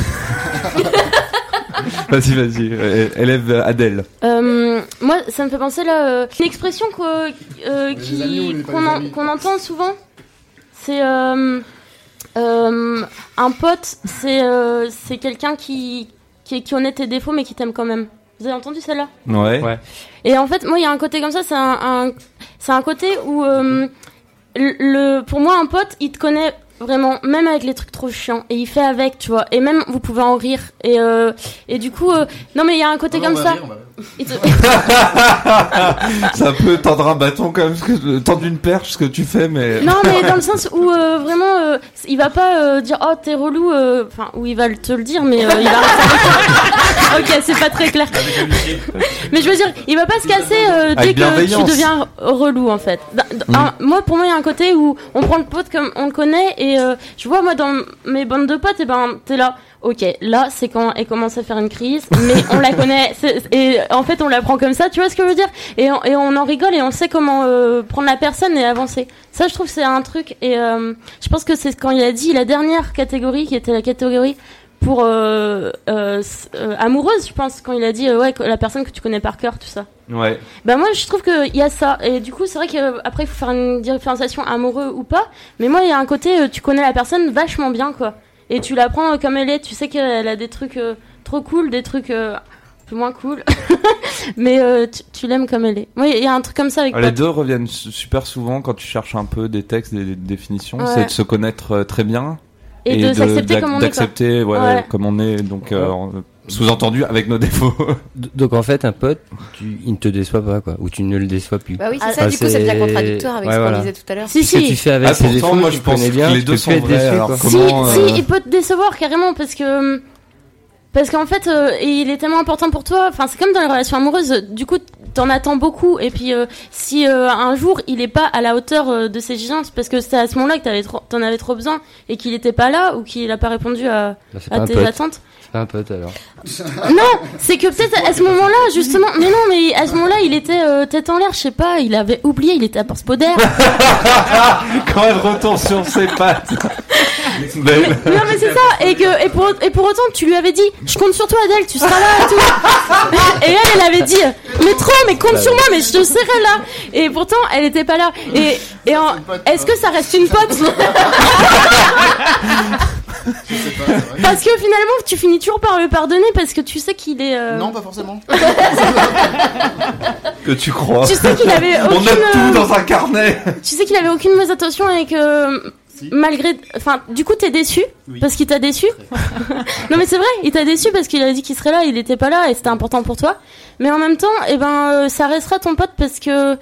Vas-y vas-y euh, élève Adèle. Euh, moi, ça me fait penser là, euh, une expression euh, qu'on en- entend souvent. C'est euh, un pote, c'est euh, c'est quelqu'un qui, qui qui connaît tes défauts mais qui t'aime quand même. Vous avez entendu celle-là? Ouais. Et en fait, moi, il y a un côté comme ça, c'est un, un- c'est un côté où, euh, le, pour moi, un pote, il te connaît vraiment, même avec les trucs trop chiants, et il fait avec, tu vois, et même vous pouvez en rire, et euh, et du coup, euh, non mais il y a un côté comme on va ça. rire, ça peut tendre un bâton quand même que, tendre une perche ce que tu fais mais non mais dans le sens où euh, vraiment, euh, il va pas euh, dire oh t'es relou, euh, enfin ou il va te le dire, mais euh, il va. ok, c'est pas très clair. Mais je veux dire, il va pas se casser euh, dès que tu deviens relou en fait. Dans- dans- Mm. un- moi, pour moi, il y a un côté où on prend le pote comme on le connaît et euh, je vois moi dans mes bandes de potes, et ben t'es là. Ok, là c'est quand elle commence à faire une crise, mais on la connaît et en fait on la prend comme ça, tu vois ce que je veux dire? Et on, et on en rigole et on sait comment euh, prendre la personne et avancer. Ça je trouve c'est un truc et euh, je pense que c'est quand il a dit la dernière catégorie qui était la catégorie pour euh, euh, euh, amoureuse, je pense quand il a dit euh, ouais la personne que tu connais par cœur tout ça. Ouais. Bah moi je trouve qu'il y a ça et du coup c'est vrai qu'après il faut faire une différenciation amoureux ou pas mais moi il y a un côté euh, tu connais la personne vachement bien quoi et tu la prends comme elle est tu sais qu'elle a des trucs euh, trop cool des trucs euh, plus moins cool mais euh, tu, tu l'aimes comme elle est oui il y a un truc comme ça avec Ah, Les Pat. deux reviennent su- super souvent quand tu cherches un peu des textes, des, des définitions. Ouais. C'est de se connaître très bien. Et de s'accepter comme on est. D'accepter ouais, Ouais. comme on est. Donc, euh, sous-entendu avec nos défauts. Donc en fait, un pote, tu, il ne te déçoit pas, quoi. Ou tu ne le déçois plus. Bah oui, c'est Ah, ça, du coup, ça devient contradictoire avec ouais, ce qu'on voilà. disait tout à l'heure. si Ce que si tu fais avec Ah, ses pourtant, défauts, moi, je pense bien, que les deux sont vrais, déçu, alors quoi. comment- si, si, euh, il peut te décevoir carrément parce que parce qu'en fait euh, il est tellement important pour toi. Enfin c'est comme dans les relations amoureuses. Du coup t'en attends beaucoup et puis euh, si euh, un jour il est pas à la hauteur euh, de ses exigences parce que c'est à ce moment-là que t'avais trop- t'en avais trop besoin et qu'il était pas là ou qu'il a pas répondu à, Bah, à pas tes pote. attentes. C'est pas un pote alors. Non, c'est que peut-être à ce moment-là, justement, mais non, mais à ce moment-là, il était euh, tête en l'air, je sais pas, il avait oublié, il était à Porte Poder. quand elle retourne sur ses pattes. Non mais c'est ça et que et pour et pour autant tu lui avais dit je compte sur toi Adèle tu seras là et tout et elle elle avait dit mais trop mais compte sur moi mais je te serai là et pourtant elle était pas là et et en- est-ce que ça reste une pote? Parce que finalement tu finis toujours par le pardonner parce que tu sais qu'il est euh, Non, pas forcément. Que tu crois. tu sais qu'il avait On aucune note tout euh, dans un carnet. tu sais qu'il avait aucune mauvaise intention et que malgré enfin du coup t'es déçu parce qu'il t'a déçu non mais c'est vrai il t'a déçu parce qu'il a dit qu'il serait là il était pas là et c'était important pour toi. Mais en même temps eh ben euh, ça restera ton pote parce que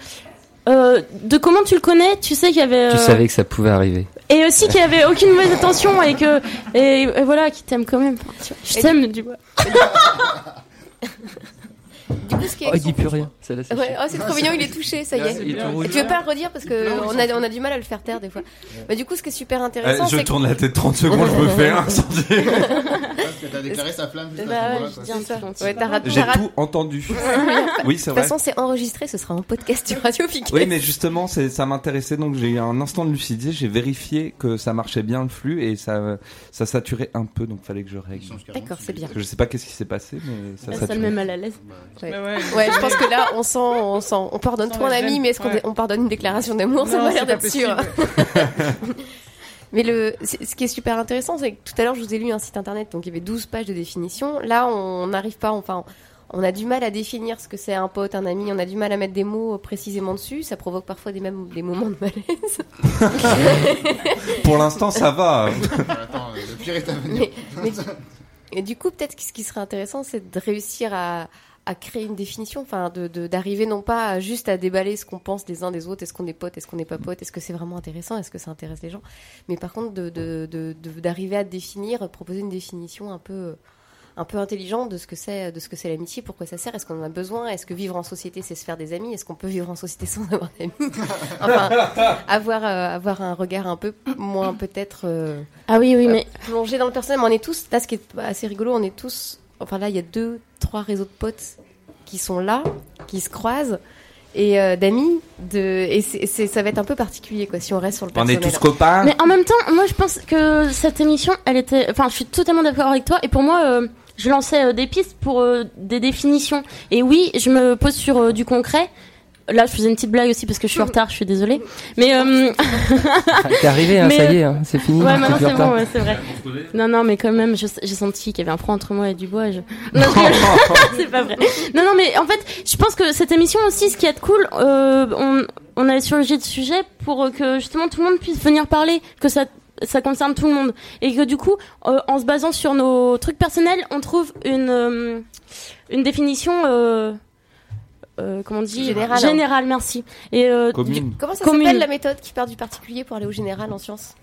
euh, de comment tu le connais tu sais qu'il y avait Tu euh, savais que ça pouvait arriver. et aussi qu'il y avait aucune mauvaise intention et que et, et voilà qu'il t'aime quand même. Enfin, tu vois, je t'aime du coup Du coup, ce qui est Oh, il dit plus rien. Laisse Ouais, oh, c'est trop mignon, il est touché, ça y est. Il est tu veux pas le redire parce que on a, on a du mal à le faire taire des fois. Bah, du coup, ce qui est super Euh, intéressant, je c'est tourne la tête 30 secondes, je me fais un incendie. Parce que t'as déclaré sa flamme juste Bah à ce ouais, je. Ouais, J'ai tout entendu. Oui, c'est De vrai. toute façon, c'est enregistré, ce sera un podcast sur Radio Piquet. Oui, mais justement, c'est, ça m'intéressait, donc j'ai eu un instant de lucidité, j'ai vérifié que ça marchait bien le flux et ça, ça saturait un peu, donc fallait que je règle. D'accord, c'est bien. Je sais pas qu'est-ce qui s'est passé, mais ça ça le saturait. met mal à l'aise Ouais. Ouais. Ouais, je pense que là, on sent, on sent, on pardonne trop un ami, mais est-ce qu'on ouais. on pardonne une déclaration d'amour? Ça m'a l'air d'être sûr. mais le, ce qui est super intéressant, c'est que tout à l'heure, je vous ai lu un site internet, donc il y avait 12 pages de définition. Là, on n'arrive pas, enfin, on a du mal à définir ce que c'est un pote, un ami, on a du mal à mettre des mots précisément dessus. Ça provoque parfois des, mêmes, des moments de malaise. Pour l'instant, ça va. Attends, le pire est à venir. Mais- mais- et du coup, peut-être que ce qui serait intéressant, c'est de réussir à, à créer une définition, enfin, de, de- d'arriver non pas juste à déballer ce qu'on pense des uns des autres, est-ce qu'on est pote, est-ce qu'on n'est pas pote, est-ce que c'est vraiment intéressant, est-ce que ça intéresse les gens, mais par contre, de, de, de- de- d'arriver à définir, proposer une définition un peu un peu intelligente de ce que c'est de ce que c'est l'amitié, pourquoi ça sert, est-ce qu'on en a besoin, est-ce que vivre en société c'est se faire des amis, est-ce qu'on peut vivre en société sans avoir d'amis, enfin avoir euh, avoir un regard un peu moins peut-être euh, ah oui oui mais plonger dans le personnel. Mais on est tous, là, ce qui est assez rigolo, on est tous, enfin là, il y a deux, trois réseaux de potes qui sont là, qui se croisent, et euh, d'amis, de, et c'est, c'est- ça va être un peu particulier, quoi, si on reste sur le On est personnel. tous copains. Mais en même temps, moi je pense que cette émission, elle était. Enfin, je suis totalement d'accord avec toi. Et pour moi, euh, je lançais euh, des pistes pour euh, des définitions. Et oui, je me pose sur euh, du concret. Là, je faisais une petite blague aussi parce que je suis en retard, je suis désolée. Mais. Euh... T'es arrivé, hein, Mais, ça y est, hein, c'est fini. Ouais, maintenant c'est bon, ouais, c'est vrai. Non, non, mais quand même, j'ai senti qu'il y avait un front entre moi et Dubois. et Je... Non, je c'est pas vrai. Non, non, mais en fait, je pense que cette émission aussi, ce qui est cool, euh, on, on a changé de sujet pour que justement tout le monde puisse venir parler, que ça ça concerne tout le monde et que du coup euh, en se basant sur nos trucs personnels on trouve une euh, une définition euh, euh, comment on dit Générale. générale merci et euh, Commune. Comment ça s'appelle la méthode qui part du particulier pour aller au général en sciences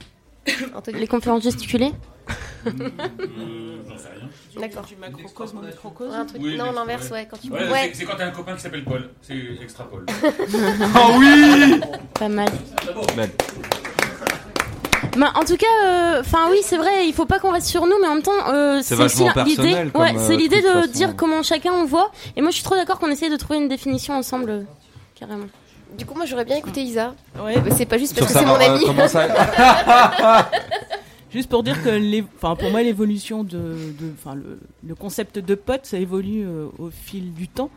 les conférences gesticulées J'en sais rien. D'accord. Du macrocosme au microcosme. Oui, non, l'inverse, ouais, quand tu Ouais, ouais. c'est- quand t'as un copain qui s'appelle Paul. C'est extra Paul. Oh oui pas mal Belle. Bah, en tout cas, euh, enfin oui, c'est vrai, il faut pas qu'on reste sur nous, mais en même temps, euh, C'est c'est l'idée. Ouais, euh, c'est l'idée de façon. dire comment chacun on voit. Et moi, je suis trop d'accord qu'on essaye de trouver une définition ensemble, euh, carrément. Du coup, moi, j'aurais bien écouté Isa. Ouais. Mais c'est pas juste Sur parce que c'est mon euh, ami. comment ça- Juste pour dire que, les, enfin, pour moi, l'évolution de, de- enfin, le, le concept de pote, ça évolue euh, au fil du temps.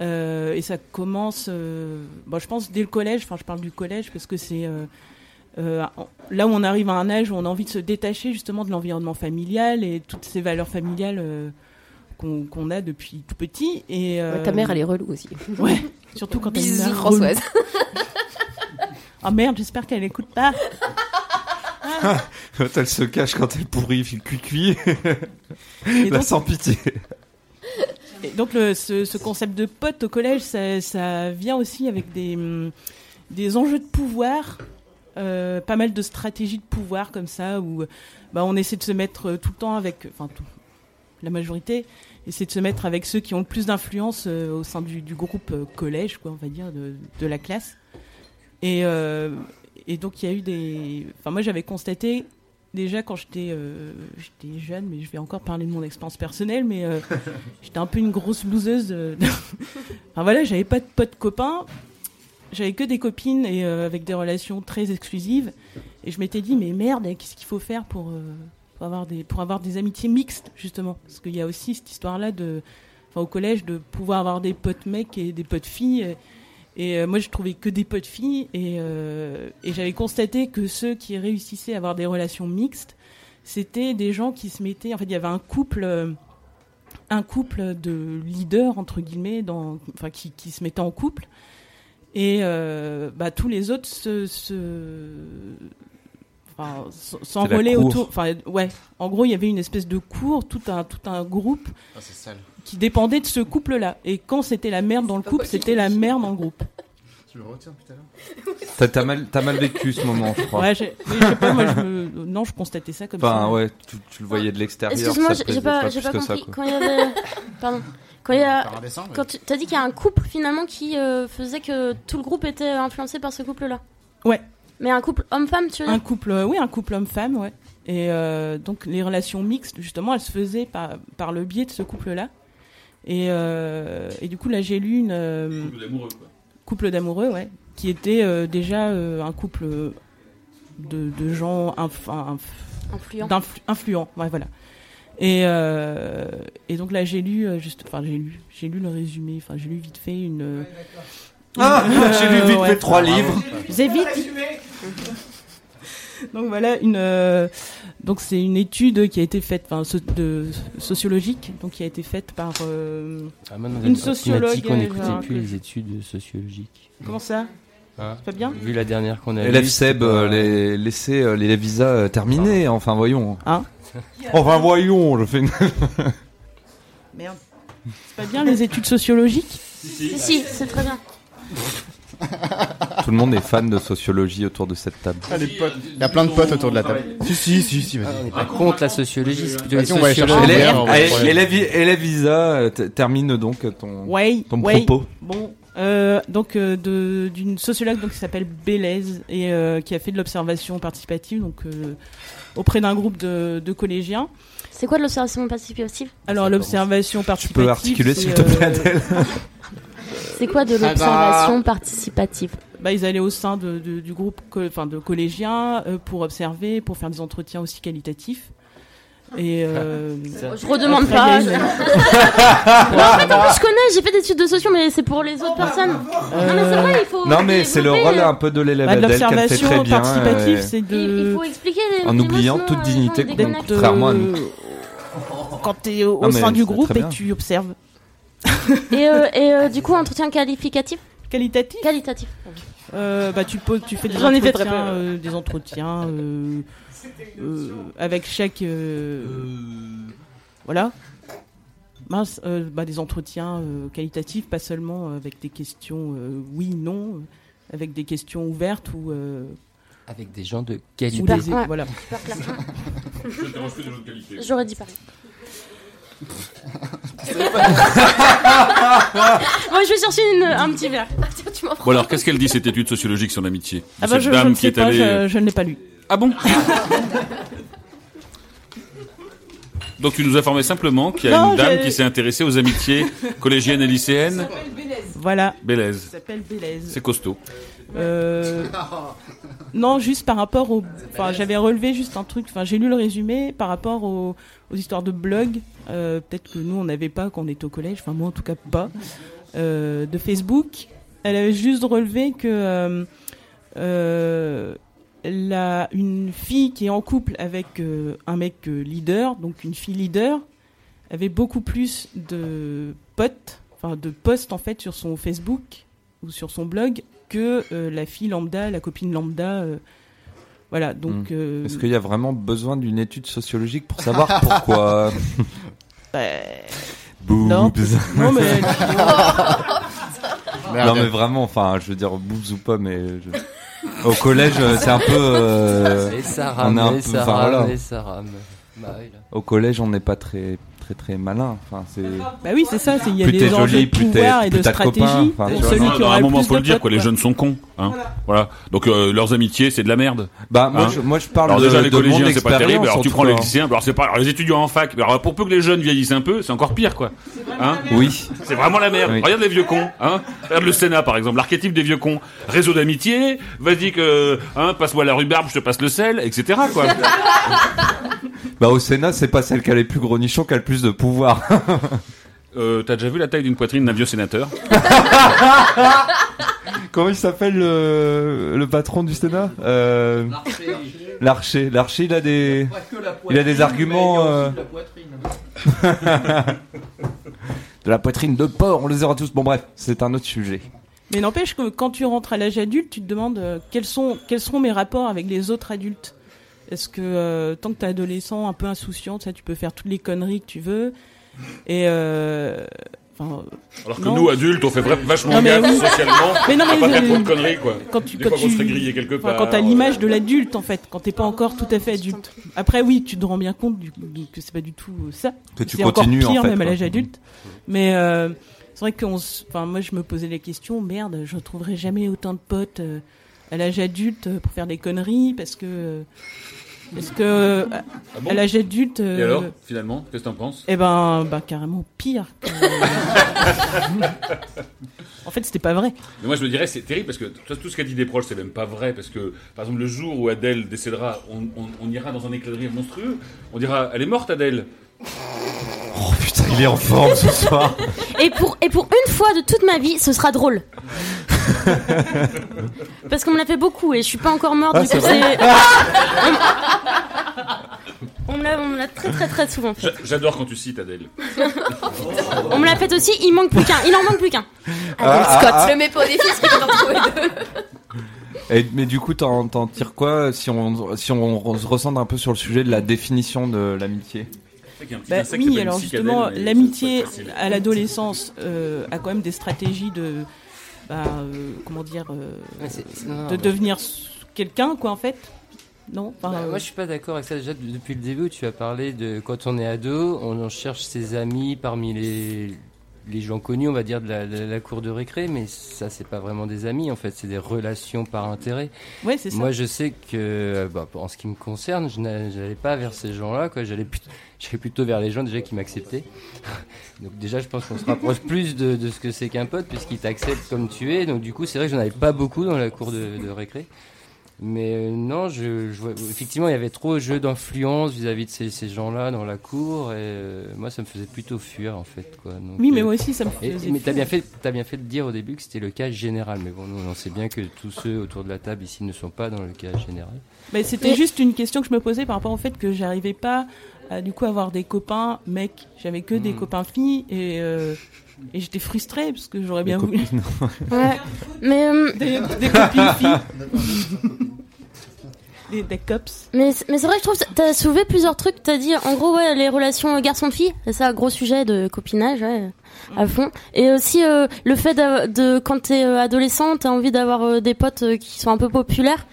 Euh, et ça commence, euh, bon, je pense, dès le collège. Enfin, je parle du collège parce que c'est euh, euh, là où on arrive à un âge où on a envie de se détacher justement de l'environnement familial et toutes ces valeurs familiales euh, qu'on qu'on a depuis tout petit. Et euh, Ouais, ta mère, elle est relou aussi. Ouais, surtout quand elle est Françoise. Ah merde, j'espère qu'elle écoute pas. elle se cache quand elle pourrit, il cuit Et Là, donc- sans pitié. Et donc le, ce, ce concept de pote au collège, ça, ça vient aussi avec des, hum, des enjeux de pouvoir, euh, pas mal de stratégies de pouvoir comme ça, où bah, on essaie de se mettre euh, tout le temps avec, enfin la majorité, essaie de se mettre avec ceux qui ont le plus d'influence euh, au sein du, du groupe collège, quoi, on va dire, de, la classe. Et, et donc il y a eu des... Enfin moi j'avais constaté déjà quand j'étais jeune, mais je vais encore parler de mon expérience personnelle, mais j'étais un peu une grosse loseuse. de- enfin voilà, j'avais pas de potes copains, j'avais que des copines et euh, avec des relations très exclusives. Et je m'étais dit mais merde, qu'est-ce qu'il faut faire pour euh, pour avoir des pour avoir des amitiés mixtes justement, parce qu'il y a aussi cette histoire là de au collège de pouvoir avoir des potes mecs et des potes filles. Et, euh, moi, je trouvais que des potes filles, et, j'avais constaté que ceux qui réussissaient à avoir des relations mixtes, c'était des gens qui se mettaient. En fait, il y avait un couple, un couple de leaders entre guillemets, dans, enfin, qui, qui se mettaient en couple, et euh, bah, tous les autres se, se enfin, autour. Enfin, ouais. En gros, il y avait une espèce de cours, tout un, tout un groupe Ah, qui dépendait de ce couple-là. Et quand c'était la merde dans le couple, c'était la merde dans le groupe. Tu le retiens tout à l'heure T'as mal, t'as mal vécu ce moment, je crois. Ouais, je sais pas, moi, je me... non, je constatais ça comme Enfin, ça. ouais, tu, tu le voyais de l'extérieur. Excuse-moi, ça j'ai pas, pas que ça, compris. quoi. quand il y avait, pardon, quand il y a, Par un dessin, ouais. quand tu as dit qu'il y a un couple finalement qui euh, faisait que tout le groupe était influencé par ce couple-là. Ouais. Mais un couple homme-femme, tu veux Un dire couple, euh, oui, un couple homme-femme, ouais. Et euh, donc les relations mixtes, justement, elles se faisaient par, par le biais de ce couple-là. Et, euh, et du coup, là, j'ai lu une euh, Couple d'amoureux, quoi. couple d'amoureux, ouais, qui était euh, déjà euh, un couple de, de gens inf- inf- Influents. d'influ- influents, ouais, voilà. Et, euh, et donc là, j'ai lu, euh, juste, enfin, j'ai lu, j'ai lu le résumé, enfin, j'ai lu vite fait une. euh, Ah, j'ai lu vite ouais. fait trois livres. J'ai vite. Donc voilà une euh, donc c'est une étude qui a été faite enfin so- de sociologique donc qui a été faite par euh, Ah, une on a sociologue dit qu'on euh, n'écoutait plus les études sociologiques. comment ça? Hein? C'est pas bien? Vu la dernière qu'on a Élève Seb, euh, les, laissez euh, les visas euh, terminés, enfin voyons. Hein? Enfin voyons, je fais une... merde c'est pas bien les études sociologiques Si, si, c'est très bien. Tout le monde est fan de sociologie autour de cette table. Ah, les potes. Il y a plein de potes autour de la table. Si, si, si, si, vas-y. On n'est pas contre la sociologie, c'est plutôt les Vas-y, on va aller chercher sociologues. une Élève, bière, on va allez, prendre- élève, élève Isa, euh, t- termine donc ton, ouais ton ouais. propos. bon euh, donc euh, de- d'une sociologue donc qui s'appelle Bélez et euh, qui a fait de l'observation participative donc euh, auprès d'un groupe de, de collégiens. C'est quoi de l'observation participative? Alors l'observation Tu participative peux articuler s'il te plaît Adèle. C'est quoi de bah. l'observation participative? Bah, ils allaient au sein de, de- du groupe co- enfin, de collégiens euh, pour observer, pour faire des entretiens aussi qualitatifs. Et euh, Je redemande pas. Non, en fait, en plus, je connais, j'ai fait des études de socio, mais c'est pour les autres personnes. Non, mais c'est vrai, il faut. Non mais c'est le rôle euh, un peu de l'élève bah, de Adèle qu'elle fait l'observation très bien. participative, euh, c'est Il, il de. faut expliquer les. En oubliant toute gens, dignité, de- contrairement à nous. Quand t'es au, Non, sein du groupe et tu observes. Et, euh, et euh, du coup, entretien qualificatif Qualitatif? Qualitatif. euh, bah, tu, poses, tu fais des J'en ai entretiens, fait très peu. euh, des entretiens euh, euh, avec chaque. euh, voilà. Mince, euh, bah, des entretiens euh, qualitatifs, pas seulement avec des questions euh, oui, non, euh, avec des questions ouvertes ou. euh, Avec des gens de ou qualité. des- ouais. voilà. J'aurais dit pareil. Moi, je vais chercher une, un petit verre. Tiens, tu m'en prends. Bon alors, qu'est-ce qu'elle dit cette étude sociologique sur l'amitié Ah bah, Cette je, dame qui sais est pas, allée. je, je ne l'ai pas lu. Ah bon Donc tu nous informais simplement qu'il y a Non, une dame j'ai- qui s'est intéressée aux amitiés collégiennes et lycéennes. Voilà. Bélèze. Ça s'appelle Bélèze. C'est costaud. Euh, non, juste par rapport au. Enfin, j'avais relevé juste un truc. Enfin, j'ai lu le résumé par rapport aux, aux histoires de blog. Euh, Peut-être que nous, on n'avait pas quand on était au collège. Enfin, moi, en tout cas, pas. Euh, de Facebook. Elle avait juste relevé que euh, euh, la, une fille qui est en couple avec euh, un mec euh, leader, donc une fille leader, avait beaucoup plus de potes, enfin de posts en fait sur son Facebook ou sur son blog que euh, la fille lambda, la copine lambda. voilà, donc. Hmm. Est-ce qu'il y a vraiment besoin d'une étude sociologique pour savoir pourquoi bah, Boobs. non, non, mais. Non mais vraiment, enfin, je veux dire boobs ou pas, mais je- au collège, euh, c'est un peu. euh, Et ça on est un et peu- ça enfin, rame, voilà. et ça rame. Bah oui. Au collège, on n'est pas très très très malin. Enfin, c'est. Bah oui, c'est ça, c'est- il y a Plus des enjeux joli, de pouvoir et plus de stratégie enfin, tu pour celui Non, qui à aura un le moment, plus faut le dire, quoi. Les jeunes sont cons. Hein voilà. Donc euh, leurs amitiés, c'est de la merde. Bah moi, Hein je, moi je parle alors de, déjà les de mon collégiens c'est pas terrible. Alors tu en prends les lycéens. Alors c'est pas. Alors les étudiants en fac. Alors pour peu que les jeunes vieillissent un peu, c'est encore pire quoi. Hein Oui. C'est vraiment la merde. Oui. Regarde les vieux cons. Hein Regarde le Sénat par exemple. L'archétype des vieux cons. Réseau d'amitié. Vas-y que hein passe-moi la rhubarbe, je te passe le sel, etc. Quoi. Bah au Sénat, c'est pas celle qui a les plus gros nichons qui a le plus de pouvoir. Euh, T'as déjà vu la taille d'une poitrine d'un vieux sénateur Comment il s'appelle le, le patron du Sénat euh... L'archer. L'archer, il a des, il a des arguments. euh, de la poitrine de porc, on les aura tous. Bon bref, c'est un autre sujet. Mais n'empêche que quand tu rentres à l'âge adulte, tu te demandes euh, quels sont quels seront mes rapports avec les autres adultes? Est-ce que euh, tant que t'es adolescent, un peu insouciant, tu sais, tu peux faire toutes les conneries que tu veux. Et euh, enfin, Alors que non. nous adultes, on fait vachement Non, mais gaffe oui. socialement. Mais non, mais pas faire trop de conneries quoi. Quand tu, Des quand fois, on tu, se fait griller quelque enfin, part. quand t'as l'image de l'adulte en fait, quand t'es pas encore tout à fait adulte. Après oui, tu te rends bien compte du, que c'est pas du tout euh, ça. Que tu c'est encore continues, en pire fait, même à l'âge adulte. Mais euh, c'est vrai qu'on, s- enfin moi je me posais la question, merde, je retrouverai jamais autant de potes euh, à l'âge adulte euh, pour faire des conneries parce que euh, est-ce que euh, à- Ah bon à l'âge adulte euh, Et alors, finalement, qu'est-ce que t'en penses? Eh ben, bah carrément pire. que- en fait, c'était pas vrai. Mais moi, je me dirais, c'est terrible parce que tout tout ce qu'a dit des proches, c'est même pas vrai. Parce que, par exemple, le jour où Adèle décédera, on, on- on ira dans un éclat de rire monstrueux. On dira, elle est morte, Adèle. Oh putain, il est en forme ce soir. Et pour, et pour une fois de toute ma vie, ce sera drôle. Parce qu'on me l'a fait beaucoup et je suis pas encore morte, Ah, du c'est coup vrai c'est. On me l'a- on me l'a très très très souvent fait. J'a- J'adore quand tu cites Adèle. On me l'a fait aussi, il manque plus qu'un, il en manque plus qu'un. Adèle Ah, Scott, ah, ah. le mets pas au défi, parce trouver deux. Et, mais du coup, t'en t'en tires quoi si on, si on se recentre un peu sur le sujet de la définition de l'amitié? Bah oui, alors justement, l'amitié à l'adolescence euh, a quand même des stratégies de, bah, euh, comment dire, euh, non, de devenir quelqu'un, quoi, en fait. Non. Enfin, Bah, euh, moi, je suis pas d'accord avec ça. Déjà, de- depuis le début, tu as parlé de quand on est ado, on, on cherche ses amis parmi les, les gens connus, on va dire, de la, de la cour de récré, mais ça, c'est pas vraiment des amis, en fait, c'est des relations par intérêt. Ouais, c'est ça. Moi, je sais que, euh, bah, en ce qui me concerne, je n'a- j'allais pas vers ces gens-là, quoi. J'allais plutôt, plutôt vers les gens déjà qui m'acceptaient. Donc déjà, je pense qu'on se rapproche plus de, de ce que c'est qu'un pote, puisqu'il t'accepte comme tu es. Donc du coup, c'est vrai que j'en avais pas beaucoup dans la cour de, de récré. Mais euh, non, je, je vois- effectivement, il y avait trop de jeux d'influence vis-à-vis de ces, ces gens-là dans la cour, et euh, moi, ça me faisait plutôt fuir, en fait, quoi. Donc, Oui, mais euh, moi aussi, ça me et- faisait Mais t'as fuir. bien fait, t'as bien fait de dire au début que c'était le cas général. Mais bon, nous, on sait bien que tous ceux autour de la table ici ne sont pas dans le cas général. Mais c'était juste une question que je me posais par rapport au fait que j'arrivais pas à du coup avoir des copains mecs. J'avais que des Hmm. copains filles et, euh, et j'étais frustrée parce que j'aurais bien voulu. Ouais. Mais, euh, des, des copines filles. des, des cops. mais, mais c'est vrai, je trouve que t'as soulevé plusieurs trucs. T'as dit, en gros, ouais, les relations garçon-fille, c'est ça, gros sujet de copinage, ouais, à fond. Et aussi, euh, le fait de, de quand t'es euh, adolescent, t'as envie d'avoir euh, des potes euh, qui sont un peu populaires.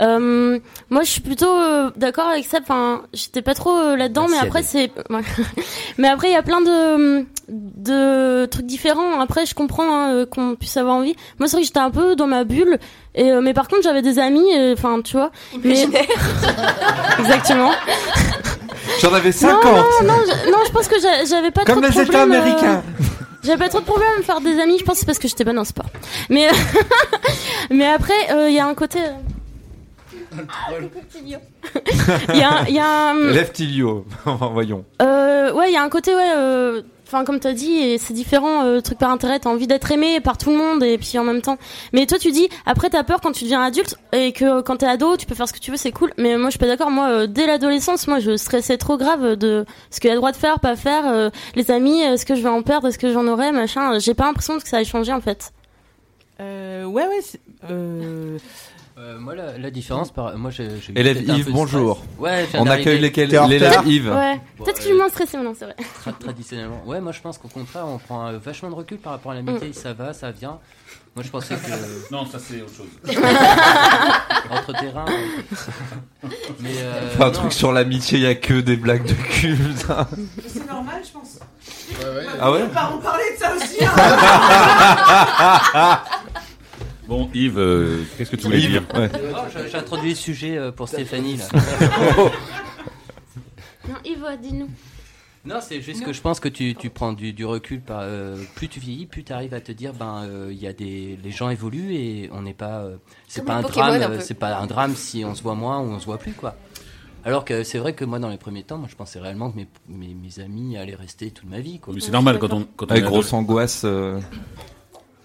Euh, moi, je suis plutôt euh, d'accord avec ça. Enfin, j'étais pas trop euh, là-dedans, mais après, c'est. ouais. mais après, il y a plein de de trucs différents. Après, je comprends hein, euh, qu'on puisse avoir envie. Moi, c'est vrai que j'étais un peu dans ma bulle. Et euh, mais par contre, j'avais des amis. Enfin, tu vois. Mais... Exactement. J'en avais 50 Non, non, non, je, non, je pense que j'a- j'avais pas Comme trop de les États problèmes, euh, américains J'avais pas trop de problème à me faire des amis, je pense que c'est parce que j'étais bonne en sport. Mais, mais après, euh, il y a un côté. Il y a, un- il y a un. Lève Tilio, voyons. Euh, ouais, il y a un côté, ouais. euh, Enfin, comme t'as dit, et c'est différent, euh, truc par intérêt. T'as envie d'être aimé par tout le monde, et puis en même temps. Mais toi, tu dis, après, t'as peur quand tu deviens adulte, et que euh, quand t'es ado, tu peux faire ce que tu veux, c'est cool. Mais moi, je suis pas d'accord. Moi, euh, dès l'adolescence, moi, je stressais trop grave de ce qu'il y a le droit de faire, pas faire. euh, les amis, est-ce que je vais en perdre, est-ce que j'en aurai, machin. J'ai pas l'impression que ça ait changé, en fait. Euh, ouais, ouais. c'est- Euh... Euh, moi, la, la différence, par... moi, j'ai Élève un Yves, bonjour. Ouais, On accueille lesquels l'élève Yves. Ouais. Peut-être que je suis moins stressée maintenant, c'est vrai. Tra- traditionnellement. Ouais, moi je pense qu'au contraire, on prend euh, vachement de recul par rapport à l'amitié. Ça va, ça vient. Moi je pensais que. Non, ça c'est autre chose. Entre terrain. euh, Mais. Euh, Enfin, un non. truc sur l'amitié, il y a que des blagues de cul. putain. C'est normal, je pense. Ah ouais Nos parents parlaient de ça aussi. hein. Bon, Yves, euh, qu'est-ce que tu voulais dire ouais. Oh, j'ai- introduit le sujet euh, pour Stéphanie là. Non, Yves, dis-nous. Non, c'est juste que je pense que tu, tu prends du, du recul. Par, euh, plus tu vieillis, plus tu arrives à te dire, ben, euh, il y a des, les gens évoluent et on n'est pas, euh, c'est pas un Pokémon, drame, un peu. c'est pas un drame si on se voit moins ou on se voit plus quoi. Alors que c'est vrai que moi, dans les premiers temps, moi, je pensais réellement que mes, mes, mes amis allaient rester toute ma vie. Quoi. Mais c'est normal quand on, quand on Avec grosse angoisse. euh,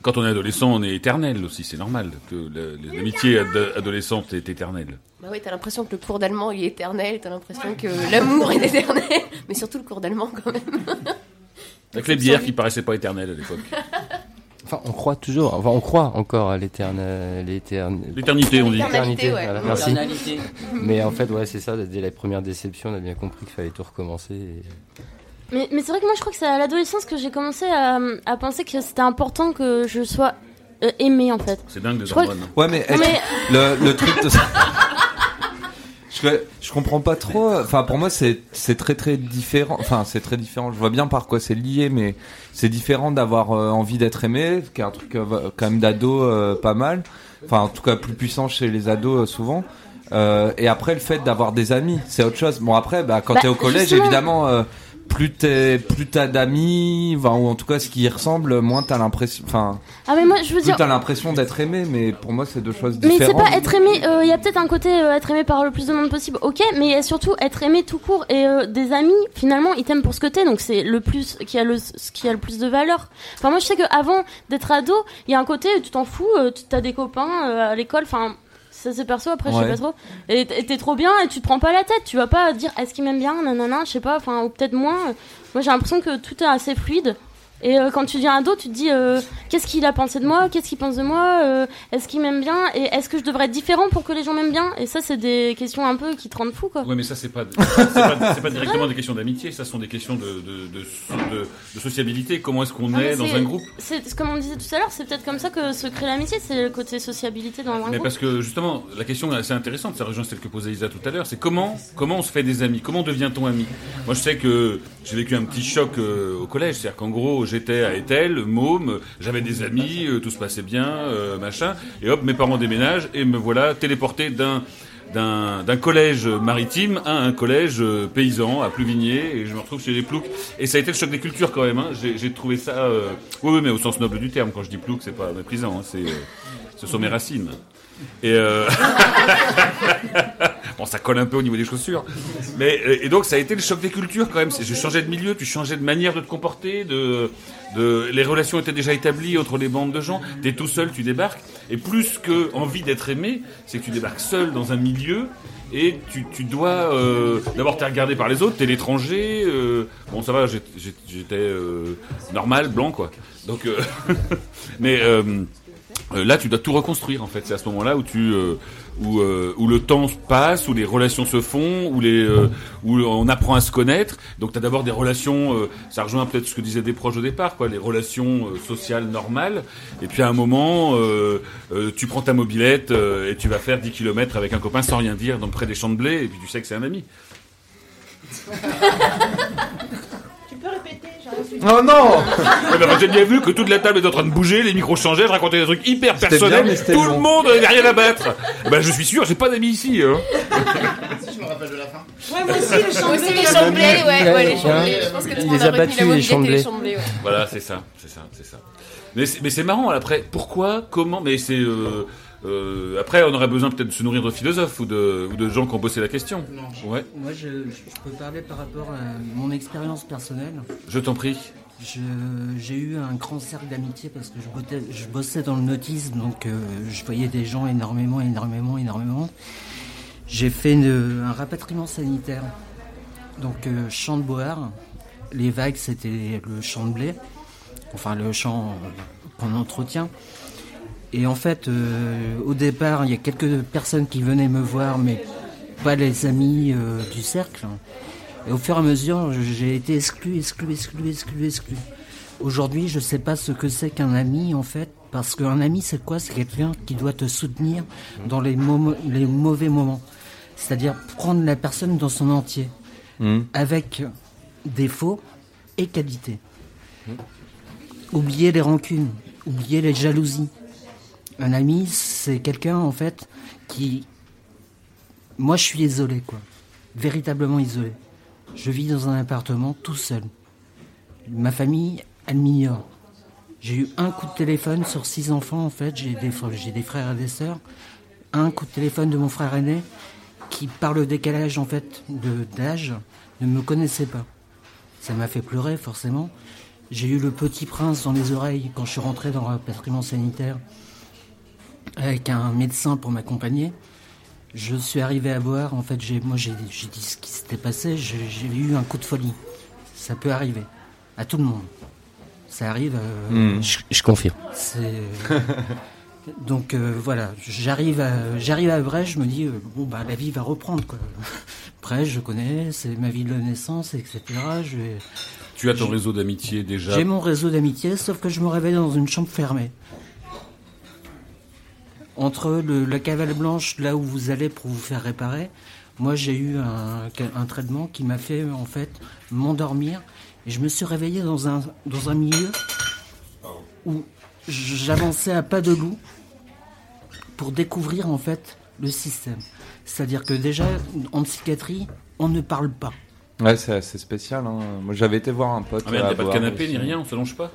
quand on est adolescent, on est éternel aussi. C'est normal que la- l'amitié ad- adolescente est éternelle. Bah oui, t'as l'impression que le cours d'allemand est éternel, t'as l'impression que l'amour est éternel, mais surtout le cours d'allemand quand même. Avec les bières qui paraissaient pas éternelles à l'époque. Enfin, on croit toujours, enfin, on croit encore à l'éternel, l'éterne- L'éternité, on dit. L'éternalité, ouais. voilà, merci. L'éternalité. Mais en fait, ouais, c'est ça. Dès la première déception, on a bien compris qu'il fallait tout recommencer. et- Mais, mais c'est vrai que moi, je crois que c'est à l'adolescence que j'ai commencé à, à penser que c'était important que je sois euh, aimée, en fait. C'est dingue crois hormones. Ouais, mais, Non, est-ce mais- que le, le truc de je, je comprends pas trop. Enfin, pour moi, c'est c'est très très différent. Enfin, c'est très différent. Je vois bien par quoi c'est lié, mais c'est différent d'avoir euh, envie d'être aimé, qui est un truc euh, quand même d'ado euh, pas mal. Enfin, en tout cas, plus puissant chez les ados euh, souvent. Euh, et après, le fait d'avoir des amis, c'est autre chose. Bon, après, bah, quand Bah, t'es au collège, justement. évidemment. euh, plus t'es, plus t'as d'amis, enfin, ou en tout cas ce qui y ressemble, moins t'as l'impression, enfin, Ah, mais moi, je veux plus dire. t'as l'impression d'être aimé, mais pour moi c'est deux choses Mais différentes. c'est pas être aimé, euh, il y a peut-être un côté euh, être aimé par le plus de monde possible, ok, mais y a surtout être aimé tout court et euh, des amis, finalement, ils t'aiment pour ce que t'es, donc c'est le plus qui a le ce qui a le plus de valeur. Enfin moi je sais que avant d'être ado, il y a un côté tu t'en fous, euh, tu as des copains euh, à l'école, enfin ça c'est perso après je sais Ouais. pas trop. Et t'es trop bien et tu te prends pas la tête, tu vas pas dire est-ce qu'il m'aime bien, nanana, je sais pas, enfin ou peut-être moins. Moi j'ai l'impression que tout est assez fluide. Et euh, quand tu deviens ado, tu te dis euh, qu'est-ce qu'il a pensé de moi, qu'est-ce qu'il pense de moi, euh, est-ce qu'il m'aime bien? Et est-ce que je devrais être différent pour que les gens m'aiment bien? Et ça, c'est des questions un peu qui te rendent fou, quoi. Ouais, mais ça, c'est pas, c'est pas, c'est pas directement des questions d'amitié, ça sont des questions de, de, de, de- de sociabilité. Comment est-ce qu'on Ah, mais est dans un groupe? C'est comme on disait tout à l'heure, c'est peut-être comme ça que se crée l'amitié, c'est le côté sociabilité dans un Mais groupe. parce que justement, la question est assez intéressante, ça rejoint celle que posait Isa tout à l'heure, c'est comment, comment on se fait des amis? Comment devient-on ami? Moi je sais que j'ai vécu un petit choc au collège, c'est-à-dire qu'en gros j'étais à Etel, môme, j'avais des amis, euh, tout se passait bien, euh, machin, et hop, mes parents déménagent et me voilà téléporté d'un d'un collège maritime à un collège euh, paysan à Pluvigné et je me retrouve chez les Ploucs et ça a été le choc des cultures quand même hein. j'ai trouvé ça oui, oui mais au sens noble du terme quand je dis Ploucs c'est pas méprisant hein. c'est ce sont mes racines et. bon, ça colle un peu au niveau des chaussures. Mais et donc ça a été le choc des cultures quand même. Je changeais de milieu, tu changeais de manière de te comporter, de, de les relations étaient déjà établies entre les bandes de gens. T'es tout seul, tu débarques. Et plus que envie d'être aimé, c'est que tu débarques seul dans un milieu. Et tu, tu dois euh, d'abord t'es regardé par les autres, t'es l'étranger. euh, bon ça va, j'étais euh, normal, blanc quoi. Donc, euh, mais euh, euh, là, tu dois tout reconstruire en fait. C'est à ce moment-là où tu, euh, où, euh, où le temps passe, où les relations se font, où, les, euh, où on apprend à se connaître. Donc tu as d'abord des relations, euh, ça rejoint peut-être ce que disaient des proches au départ, quoi, les relations euh, sociales normales. Et puis à un moment, euh, euh, tu prends ta mobilette et tu vas faire 10 km avec un copain sans rien dire, dans près des champs de blé, et puis tu sais que c'est un ami. Oh non ben, J'ai bien vu que toute la table est en train de bouger, les micros changeaient, je racontais des trucs hyper personnels, bien, tout le monde n'avait rien à battre. Ben, je suis sûr, j'ai pas d'amis ici. Hein. je me rappelle de la fin. Ouais, moi aussi, les les chamblés, ouais, ouais, les chamblés. Je pense que tout le Il monde les a les chamblés. ouais. Voilà, c'est ça, c'est ça, c'est ça. Mais c'est, mais c'est marrant après. Pourquoi, comment Mais c'est euh, euh, après on aurait besoin peut-être de se nourrir de philosophes ou de, ou de gens qui ont bossé la question. Ouais, Moi, je, je peux parler par rapport à mon expérience personnelle. je t'en prie. J'ai eu un grand cercle d'amitié parce que je bossais, je bossais dans le nautisme, donc euh, je voyais des gens énormément, énormément, énormément. J'ai fait une- un rapatriement sanitaire. Donc, euh, champ de Board, les vagues, c'était le champ de blé, enfin le champ qu'on entretient. Et en fait, euh, au départ, il y a quelques personnes qui venaient me voir, mais pas les amis euh, du cercle. Et au fur et à mesure, j'ai été exclu, exclu, exclu, exclu, exclu. Aujourd'hui, je sais pas ce que c'est qu'un ami, en fait, parce qu'un ami, c'est quoi? C'est quelqu'un qui doit te soutenir dans les, les mauvais moments. C'est-à-dire prendre la personne dans son entier, Hmm. avec défauts et qualités. Oublier les rancunes, oublier les jalousies. Un ami, c'est quelqu'un, en fait, qui... Moi, je suis isolé, quoi. Véritablement isolé. Je vis dans un appartement tout seul. Ma famille, elle m'ignore. J'ai eu un coup de téléphone sur six enfants, en fait. J'ai des, des frères et des sœurs. Un coup de téléphone de mon frère aîné, qui, par le décalage, en fait, de- d'âge, ne me connaissait pas. Ça m'a fait pleurer, forcément. J'ai eu le petit prince dans les oreilles quand je suis rentré dans le patrimoine sanitaire avec un médecin pour m'accompagner. Je suis arrivé à boire. En fait, j'ai, moi, j'ai, j'ai dit ce qui s'était passé. J'ai, j'ai eu un coup de folie. Ça peut arriver à tout le monde. Ça arrive. euh, Hmm. Je, je confirme. c'est donc euh, voilà, j'arrive à j'arrive à Brest, je me dis euh, bon bah la vie va reprendre quoi. Brest, je connais, c'est ma ville de naissance, etc. Je vais- Tu as ton réseau d'amitié déjà. J'ai mon réseau d'amitié, sauf que je me réveille dans une chambre fermée. Entre le, la cavale blanche, là où vous allez pour vous faire réparer, moi j'ai eu un, un traitement qui m'a fait en fait m'endormir et je me suis réveillé dans un, dans un milieu où j'avançais à pas de loup pour découvrir en fait le système. C'est-à-dire que déjà en psychiatrie, on ne parle pas. Ouais, c'est assez spécial. Hein. Moi, j'avais été voir un pote. Ah merde, y a pas de canapé aussi. ni rien, on se longe pas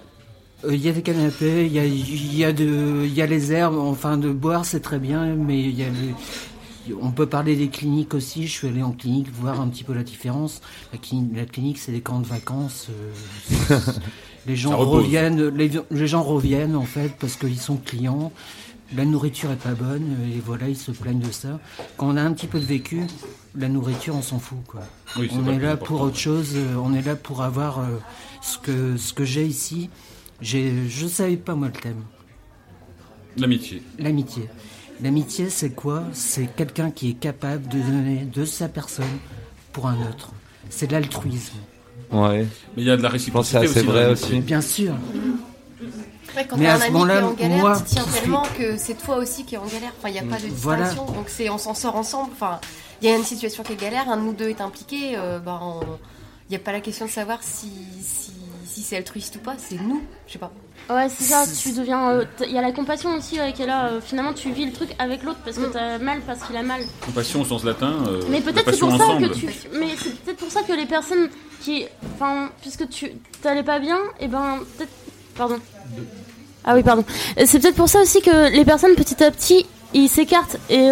Euh, Il y a des canapés, il y a, y, a de- y a les herbes, enfin de boire c'est très bien, mais il y a le- on peut parler des cliniques aussi, je suis allé en clinique voir un petit peu la différence. La clinique, la clinique c'est des camps de vacances, euh, les gens reviennent, les, les gens reviennent en fait parce qu'ils sont clients, la nourriture est pas bonne et voilà ils se plaignent de ça. Quand on a un petit peu de vécu, la nourriture on s'en fout quoi. Oui, c'est on est là pour autre chose, euh, on est là pour avoir euh, ce que ce que j'ai ici. Je savais pas moi le thème. L'amitié. L'amitié. L'amitié, c'est quoi? C'est quelqu'un qui est capable de donner de sa personne pour un autre. C'est de l'altruisme. Ouais. Mais il y a de la Je pense que réciprocité c'est vrai aussi. Bien sûr. Ouais, quand Mais t'as à un ce ami qui est en galère, moi, tu tiens tellement que c'est toi aussi qui est en galère. Enfin, il n'y a pas de Voilà. distinction. Donc, c'est, on s'en sort ensemble. Enfin, il y a une situation qui est galère, un de nous deux est impliqué. euh, ben, on- il n'y a pas la question de savoir si, si, si c'est altruiste ou pas. C'est nous. Je sais pas. Ouais, c'est ça, tu deviens. euh, Il y a la compassion aussi euh, qui est là. euh, finalement, tu vis le truc avec l'autre parce que t'as mal, parce qu'il a mal. Compassion au sens latin. euh, Mais peut-être c'est pour ça que tu. Mais c'est peut-être pour ça que les personnes qui. Enfin, puisque tu t'allais pas bien, et ben peut-être. Pardon. Ah oui, pardon. Euh, C'est peut-être pour ça aussi que les personnes petit à petit ils s'écartent et.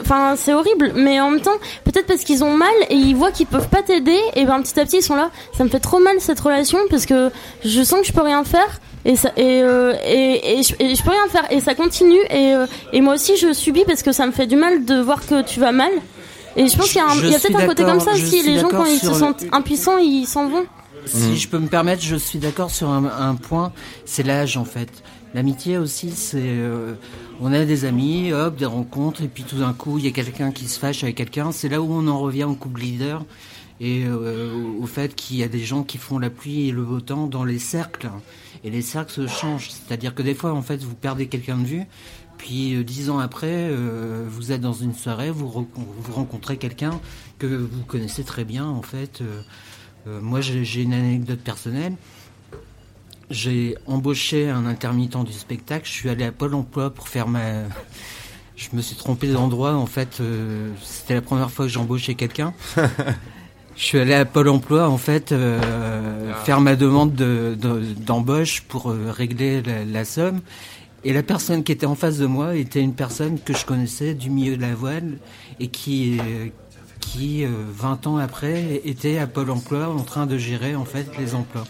Enfin, c'est horrible, mais en même temps, peut-être parce qu'ils ont mal et ils voient qu'ils peuvent pas t'aider, et ben petit à petit ils sont là. Ça me fait trop mal cette relation parce que je sens que je peux rien faire et ça et euh, et, et, je, et je peux rien faire et ça continue et euh, et moi aussi je subis parce que ça me fait du mal de voir que tu vas mal. Et je pense qu'il y a, un- y a peut-être un côté comme ça aussi. Les gens quand ils se le- sentent impuissants, ils s'en vont. Si je peux me permettre, je suis d'accord sur un, un point, c'est l'âge en fait. L'amitié aussi, c'est euh, on a des amis, hop, des rencontres, et puis tout d'un coup, il y a quelqu'un qui se fâche avec quelqu'un. C'est là où on en revient au couple leader et euh, au fait qu'il y a des gens qui font la pluie et le beau temps dans les cercles. Et les cercles se changent. C'est-à-dire que des fois, en fait, vous perdez quelqu'un de vue. Puis euh, dix ans après, euh, vous êtes dans une soirée, vous, re- vous rencontrez quelqu'un que vous connaissez très bien. En fait, Euh, euh, moi, j'ai une anecdote personnelle. J'ai embauché un intermittent du spectacle. Je suis allé à Pôle Emploi pour faire ma. Je me suis trompé d'endroit. En fait, euh, c'était la première fois que j'embauchais quelqu'un. Je suis allé à Pôle Emploi en fait euh, faire ma demande de- de- d'embauche pour euh, régler la, la somme. Et la personne qui était en face de moi était une personne que je connaissais du milieu de la voile et qui, euh, qui euh, 20 ans après, était à Pôle Emploi en train de gérer en fait les emplois.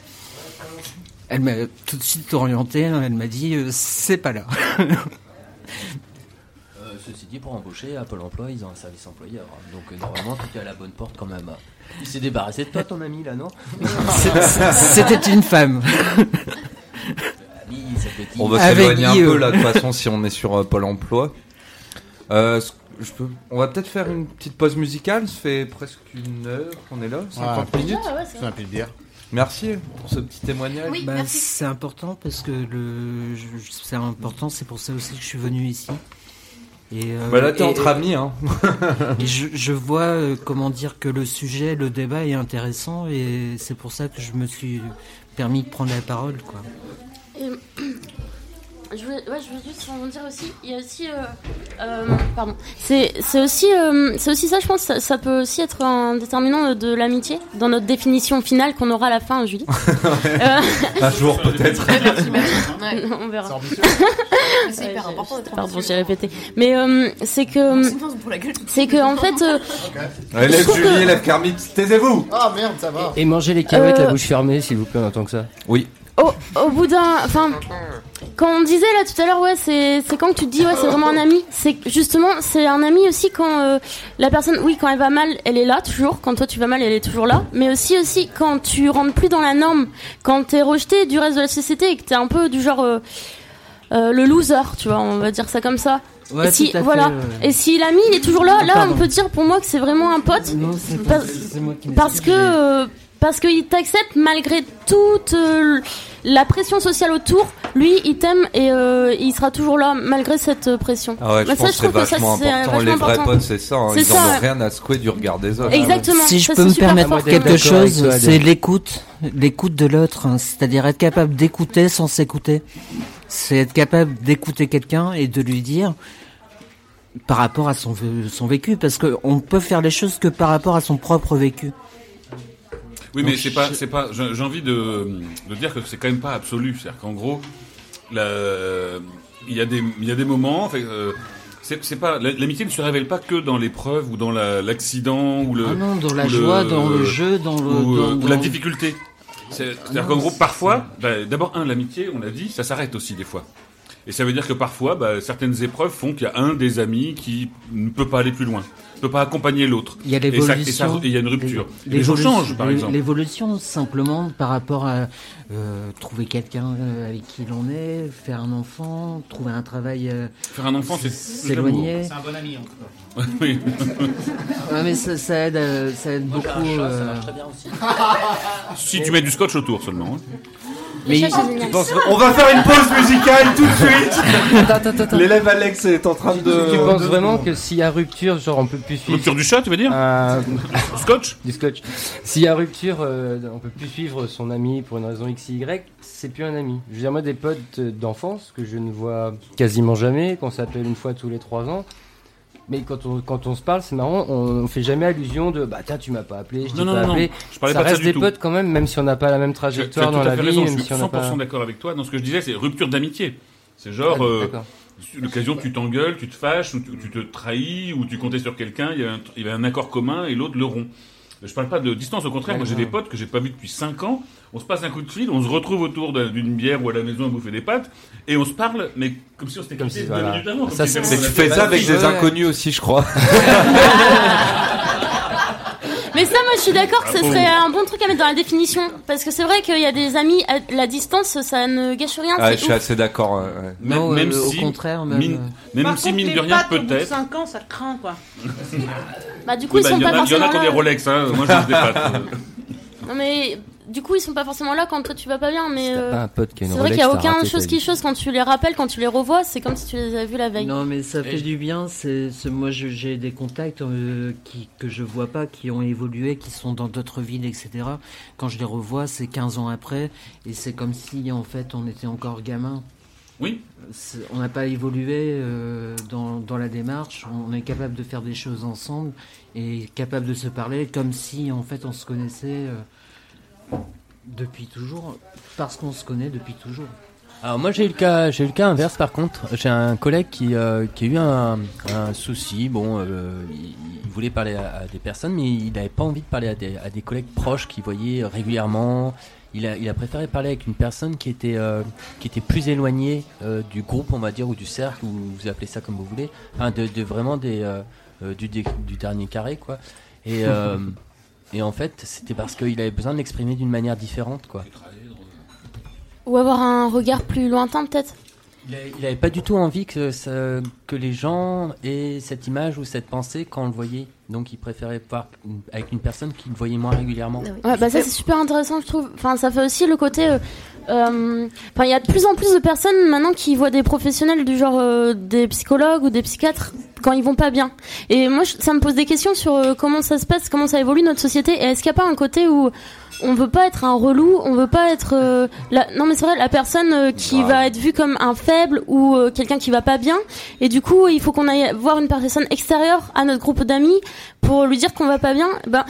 Elle m'a tout de suite orienté. hein, Elle m'a dit euh, c'est pas là. Euh, ceci dit, pour embaucher à Pôle emploi, ils ont un service employeur. hein. Donc euh, normalement, tu es à la bonne porte quand même. Il s'est débarrassé de toi, ton ami, là, non? C'était une femme. Ami, On va s'éloigner un peu là de toute façon si on est sur euh, Pôle Emploi. Euh, ce- je peux... On va peut-être faire une petite pause musicale. Ça fait presque une heure qu'on est là, 50 Ouais. minutes. Ouais, c'est Ça le dire. Merci pour ce petit témoignage. Oui, Bah, c'est important parce que le, c'est important. C'est pour ça aussi que je suis venu ici. Et, euh, Bah là t'es et- entre amis hein. et je, je vois euh, comment dire que le sujet, le débat est intéressant et c'est pour ça que je me suis permis de prendre la parole, quoi. Et, je, voulais, ouais, je voulais juste rebondir aussi. Il y a aussi. euh, euh, pardon. C'est c'est aussi, euh, c'est aussi ça, je pense. Ça, ça peut aussi être un déterminant de l'amitié dans notre définition finale qu'on aura à la fin, Julie. Euh, Un jour peut-être. On verra. C'est hyper important Pardon, j'ai répété. Mais euh, c'est que. C'est que, en fait. euh, Je trouve Julie, élève Kermit, taisez-vous Ah merde, ça va. Et manger les Euh, la bouche fermée, s'il vous plaît, en tant que ça. Oui. au, au bout d'un. Enfin, quand on disait là tout à l'heure, ouais, c'est quand que tu te dis, ouais, c'est vraiment un ami. C'est justement, c'est un ami aussi quand euh, la personne, oui, quand elle va mal, elle est là toujours. Quand toi tu vas mal, elle est toujours là. Mais aussi, aussi quand tu rentres plus dans la norme, quand t'es rejeté du reste de la société et que t'es un peu du genre. euh, euh, le loser, tu vois, on va dire ça comme ça. Ouais, et si, fait, voilà. ouais. Et si l'ami il est toujours là, là Pardon. on peut dire pour moi que c'est vraiment un pote. Non, c'est moi qui Parce que euh, parce qu'il t'accepte malgré toute euh, la pression sociale autour. Lui, il t'aime et euh, il sera toujours là malgré cette euh, pression. Ah ouais, je Bah, pense que c'est trouve ça, vachement c'est, euh, important. vachement Les vrais important. potes, c'est ça. hein. Ils en ça, ont ouais. rien à secouer du regard des autres. Exactement. Si je ça, peux me permettre quelque chose, c'est l'écoute, l'écoute de l'autre, hein. c'est-à-dire être capable d'écouter sans s'écouter. C'est être capable d'écouter quelqu'un et de lui dire par rapport à son, son vécu, parce qu'on peut faire les choses que par rapport à son propre vécu. Oui, mais c'est pas, c'est pas. J'ai envie de, de dire que c'est quand même pas absolu. C'est-à-dire qu'en gros, il y a des, il y a des moments. en fait, euh, c'est pas la- l'amitié ne se révèle pas que dans l'épreuve ou dans la- l'accident ou le. Ah non, dans la le- joie, dans le jeu, dans le... ou, euh, dans- ou la difficulté. C'est- C'est-à-dire qu'en gros, parfois, bah, d'abord un, l'amitié, on l'a dit, ça s'arrête aussi des fois. Et ça veut dire que parfois, bah, certaines épreuves font qu'il y a un des amis qui ne peut pas aller plus loin, ne peut pas accompagner l'autre. Il y a Et ça- et ça- l'évolution. et il y a une rupture. Les, gens changent, par exemple. L'évolution, simplement, par rapport à euh, trouver quelqu'un euh, avec qui l'on est, faire un enfant, trouver un travail. euh, Faire un enfant, c'est s'éloigner. C'est un bon ami en tout cas. oui. Ouais, mais ça, ça aide, euh, ça aide beaucoup. euh, Si tu mets du scotch autour seulement. hein. Mais génial. On va faire une pause musicale tout de suite. Attends, attends, attends. L'élève Alex est en train de. Tu penses de- vraiment que s'il y a rupture, genre on peut plus suivre Rupture du chat, tu veux dire un- Scotch du scotch. S'il y a rupture, euh, on peut plus suivre son ami pour une raison X, Y, c'est plus un ami. Je veux dire, moi, des potes euh, d'enfance que je ne vois quasiment jamais, qu'on s'appelle une fois tous les trois ans. Mais quand on, quand on se parle, c'est marrant, on, on fait jamais allusion de bah tiens, tu m'as pas appelé, je t'ai pas appelé. Je ça pas de ça reste des potes quand même, même si on n'a pas la même Tu as- tu as trajectoire dans la vie, raison, même je suis on n'a 100% pas. d'accord avec toi. Dans ce que je disais, c'est rupture d'amitié. C'est genre, Ah, euh, l'occasion tu t'engueules, tu te fâches, ou tu, tu te trahis, ou tu comptais sur quelqu'un, il y, a un, il y a un accord commun et l'autre le rompt. Je parle pas de distance, au contraire, moi j'ai des potes que j'ai pas vus depuis 5 ans, on se passe un coup de fil, on se retrouve autour d'un- d'une bière ou à la maison à bouffer des pâtes, et on se parle, mais comme si on s'était Comme quitté si- deux voilà. minutes avant. comme Ça, si Mais tu fais ça avec des inconnus aussi, je crois. Mais ça, moi, je suis d'accord que ce Bravo. serait un bon truc à mettre dans la définition. Parce que c'est vrai qu'il y a des amis à la distance, ça ne gâche rien. Ah, je suis ouf. assez d'accord. ouais. Même, Non, même euh, au si, contraire, même, mine, euh, même Par si contre, mine les de rien pattes, au bout de peut-être. 5 ans, ça craint, quoi. Bah, du coup, Oui, ils bah, sont il y en pas a, il y en forcément a qui ont des là. Rolex, hein. Moi, je des pattes. Non, mais du coup, ils sont pas forcément là quand toi tu vas pas bien. Mais Si euh, pas un pote qui a une c'est vrai qu'il y a aucun chose qui chose quand tu les rappelles, quand tu les revois, c'est comme si tu les avais vus la veille. Non, mais ça fait Et- du bien. C'est, moi, je- j'ai des contacts euh, qui, que je vois pas, qui ont évolué, qui sont dans d'autres villes, etc. Quand je les revois, c'est 15 ans après, et c'est comme si, en fait, on était encore gamin. Oui. On n'a pas évolué euh, dans, dans la démarche. On est capable de faire des choses ensemble et capable de se parler comme si, en fait, on se connaissait euh, depuis toujours, parce qu'on se connaît depuis toujours. Alors moi j'ai eu le cas, j'ai eu le cas inverse par contre. J'ai un collègue qui, euh, qui a eu un, un souci. Bon, euh, il, il voulait parler à, à des personnes, mais il n'avait pas envie de parler à des, à des collègues proches qu'il voyait régulièrement. Il a, il a préféré parler avec une personne qui était, euh, qui était plus éloignée du groupe, on va dire, ou du cercle, ou vous appelez ça comme vous voulez. Enfin, de, de vraiment des, du, du dernier carré, quoi. Et, et en fait, c'était parce qu'il avait besoin de l'exprimer d'une manière différente, quoi. Ou avoir un regard plus lointain, peut-être? Il avait- il avait pas du tout envie que, que les gens aient cette image ou cette pensée quand on le voyait. Donc il préférait voir avec une personne qu'il voyait moins régulièrement. Ouais, bah ça c'est super intéressant, je trouve. Enfin, ça fait aussi le côté. euh, euh, Enfin, il y a de plus en plus de personnes maintenant qui voient des professionnels du genre euh, des psychologues ou des psychiatres quand ils vont pas bien. Et moi, ça me pose des questions sur comment ça se passe, comment ça évolue notre société. Et est-ce qu'il n'y a pas un côté où on veut pas être un relou, on veut pas être euh, la... non mais c'est vrai la personne euh, qui va être vue comme un faible ou euh, quelqu'un qui va pas bien et du coup il faut qu'on aille voir une personne extérieure à notre groupe d'amis pour lui dire qu'on va pas bien. Ben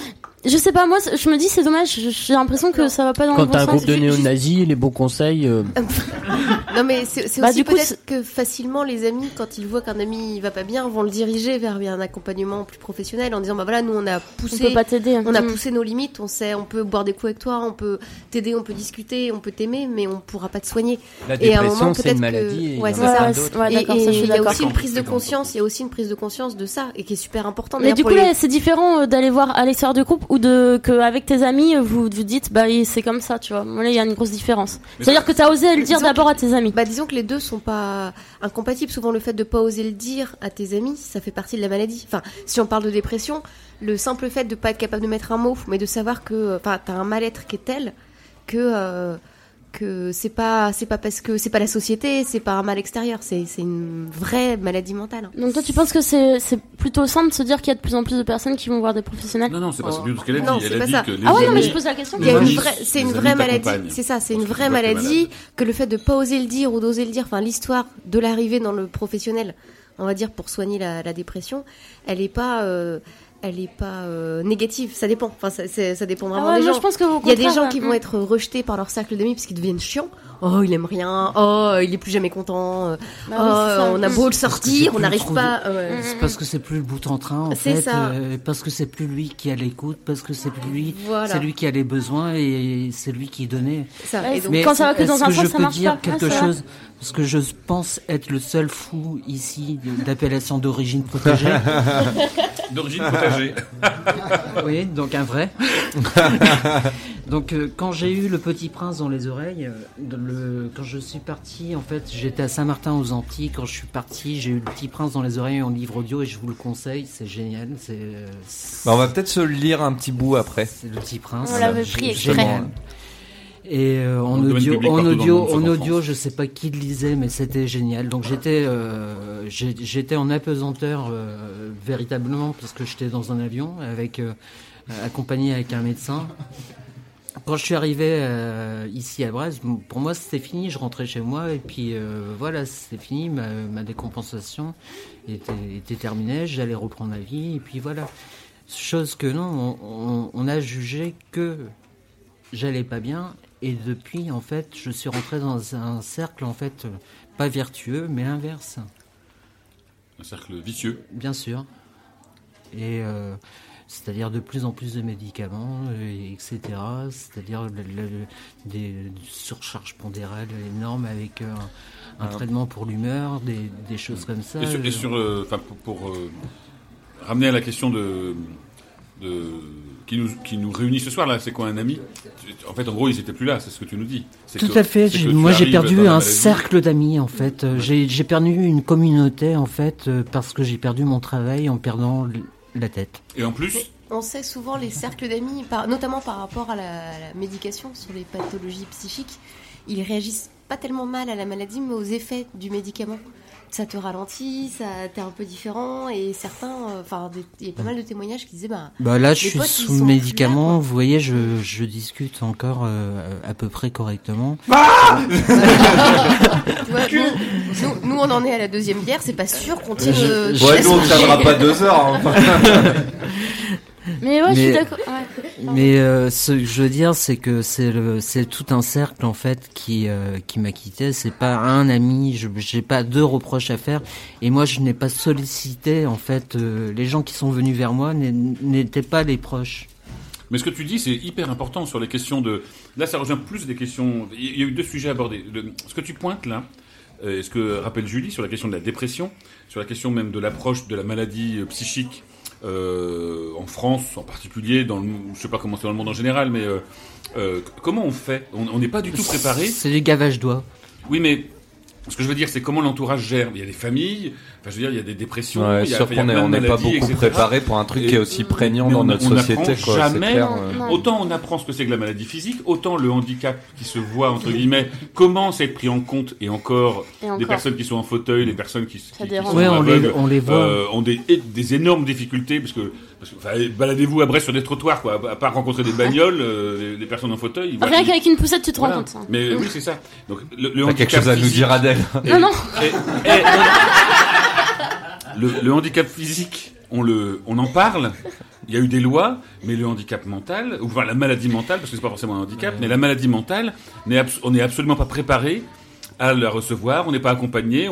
je sais pas moi je me dis c'est dommage, j'ai l'impression que ça va pas dans Quand le bon t'as un sens. groupe de néo-nazis, les bons conseils. euh, Non mais c'est c'est Bah, aussi du coup, peut-être que facilement les amis, quand ils voient qu'un ami va pas bien, vont le diriger vers un accompagnement plus professionnel en disant bah voilà nous on a poussé, On peut pas t'aider. on a Mm. poussé nos limites, on sait, on peut boire des coups avec toi, on peut t'aider, on peut discuter, on peut t'aimer, mais on pourra pas te soigner. La et à un dépression, moment c'est peut-être une maladie et que il y ouais en c'est a ça. plein Ouais, d'autres. ouais, Et- d'accord, et ça je suis il y a d'accord. aussi une prise de conscience, il y a aussi une prise de conscience de ça et qui est super importante. Mais d'ailleurs, du pour coup les- là c'est différent euh, d'aller voir à l'extérieur du groupe ou de que avec tes amis vous vous dites bah c'est comme ça tu vois. Là il y a une grosse différence. Mais C'est-à-dire ça- que t'as osé le dire d'abord à tes amis. Bah disons que les deux sont pas incompatibles. Souvent le fait de pas oser le dire à tes amis, ça fait partie de la maladie. Enfin, si on parle de dépression, le simple fait de pas être capable de mettre un mot, mais de savoir que, enfin, t'as un mal-être qui est tel que euh, que c'est pas c'est pas parce que c'est pas la société, c'est pas un mal extérieur, c'est c'est une vraie maladie mentale. Donc toi tu penses que c'est c'est plutôt simple de se dire qu'il y a de plus en plus de personnes qui vont voir des professionnels Non, non, c'est pas tout ce qu'elle a Non, dit. c'est Elle a pas dit ça. que les Ah ouais, non, mais amis- je pose la question. Amis- c'est une amis vraie maladie. C'est ça, c'est une vraie maladie que le fait de pas oser le dire ou d'oser le dire, enfin l'histoire de l'arrivée dans le professionnel, on va dire pour soigner la, la dépression, elle est pas, euh, elle est pas euh, négative. Ça dépend. Enfin, ça, dépend vraiment Ah ouais, des gens. je pense que Il y a des gens qui vont Mm. être rejetés par leur cercle d'amis parce qu'ils deviennent chiants. Oh, il aime rien. Oh, il est plus jamais content. Bah oh, oui, on a beau le sortir, on n'arrive pas. de- ouais. C'est parce que c'est plus le bout en train, en fait. ça. euh, parce que c'est plus lui qui a l'écoute, parce que c'est plus lui, Voilà. c'est lui qui a les besoins et c'est lui qui donnait. Ça, Ouais, et donc- Mais quand ça va que dans un que sens, je ça peux marche dire pas. quelque vrai. chose Parce que je pense être le seul fou ici d'appellation d'origine protégée. D'origine protégée. oui, donc un vrai. donc euh, quand j'ai eu le Petit Prince dans les oreilles, euh, dans le, quand je suis parti, en fait, j'étais à Saint-Martin aux Antilles. Quand je suis parti, j'ai eu le Petit Prince dans les oreilles en livre audio et je vous le conseille, c'est génial. C'est euh, Bah, on va peut-être se le lire un petit bout après. c'est le Petit Prince. On l'avait pris exprès. génial. Et euh, en audio, en audio, en je sais pas qui le lisait, mais c'était génial. Donc j'étais, euh, en apesanteur euh, véritablement parce que j'étais dans un avion avec euh, accompagné avec un médecin. Quand je suis arrivé euh, ici à Brest, pour moi c'était fini, je rentrais chez moi et puis euh, voilà, c'était fini, ma, ma décompensation était, était terminée, j'allais reprendre la vie et puis voilà. Chose que non, on, on- on a jugé que j'allais pas bien et depuis en fait je suis rentré dans un cercle en fait pas vertueux mais inverse, Un cercle vicieux. bien sûr. Et euh, c'est-à-dire de plus en plus de médicaments, euh, etc. C'est-à-dire le- le- le- des surcharges pondérales énormes avec euh, un, un Ah. traitement pour l'humeur, des, des choses comme ça. Et sur, et sur, euh, enfin, pour, pour, euh, ramener à la question de, de qui nous qui nous réunit ce soir là. C'est quoi un ami? En fait, en gros, ils étaient plus là. C'est ce que tu nous dis. Tout que- à fait. Moi, j'ai perdu un cercle d'amis, en fait. J'ai j'ai perdu une communauté, en fait, parce que j'ai perdu mon travail en perdant la tête. Et en plus, On sait souvent les cercles d'amis, par- notamment par rapport à la, à la médication sur les pathologies psychiques, ils réagissent pas tellement mal à la maladie, mais aux effets du médicament. Ça te ralentit, ça t'es un peu différent, et certains, euh, enfin, il y a pas mal de témoignages qui disaient, bah, Bah là, je suis sous médicaments. Vous voyez, je, je discute encore euh, à peu près correctement. Tu vois, nous, nous- nous, on en est à la deuxième bière, c'est pas sûr qu'on tienne. Je- euh, Ouais, nous, on tiendra pas deux heures. hein. Mais ouais, je suis d'accord. ouais. Mais euh, ce que je veux dire, c'est que c'est le, c'est tout un cercle en fait qui euh, qui m'a quitté. C'est pas un ami. Je j'ai pas deux reproches à faire. Et moi, je n'ai pas sollicité en fait euh, les gens qui sont venus vers moi n'é- n'étaient pas les proches. Mais ce que tu dis, c'est hyper important sur les questions de. Là, ça rejoint plus des questions. Il y a eu deux sujets abordés. Le- Ce que tu pointes là, et ce que rappelle Julie sur la question de la dépression, sur la question même de l'approche de la maladie psychique en France en particulier, dans le, je sais pas comment c'est dans le monde en général, mais euh, euh, comment on fait? On on n'est pas du tout préparé. C'est du gavage d'oie. Oui, mais ce que je veux dire, c'est comment l'entourage gère. Il y a des familles, enfin, je veux dire, il y a des dépressions. Ouais, il y a, sûr qu'on n'est pas beaucoup etc. préparé pour un truc Et- qui est aussi prégnant dans on- notre on société, quoi, Jamais. clair, ouais. Autant on apprend ce que c'est que la maladie physique, autant le handicap qui se voit entre guillemets commence à être pris en compte et encore, Et des personnes qui sont en fauteuil, les personnes qui, qui, qui sont Ouais, on les- on les voit. euh, ont des, et- des énormes difficultés parce que, enfin, baladez-vous à Brest sur des trottoirs quoi, à part rencontrer des bagnoles, euh, les personnes en fauteuil. voient- Rien qu'avec une poussette, tu te Voilà. rends compte. hein. Mais oui, c'est ça. Donc le, le T'as quelque handicap chose à nous dire, Adèle Non, non. et- et- le, handicap physique, on en parle. Il y a eu des lois, mais le handicap mental, ou enfin la maladie mentale, parce que c'est pas forcément un handicap, mais la maladie mentale, on n'est absolument pas préparé à la recevoir. On n'est pas accompagné.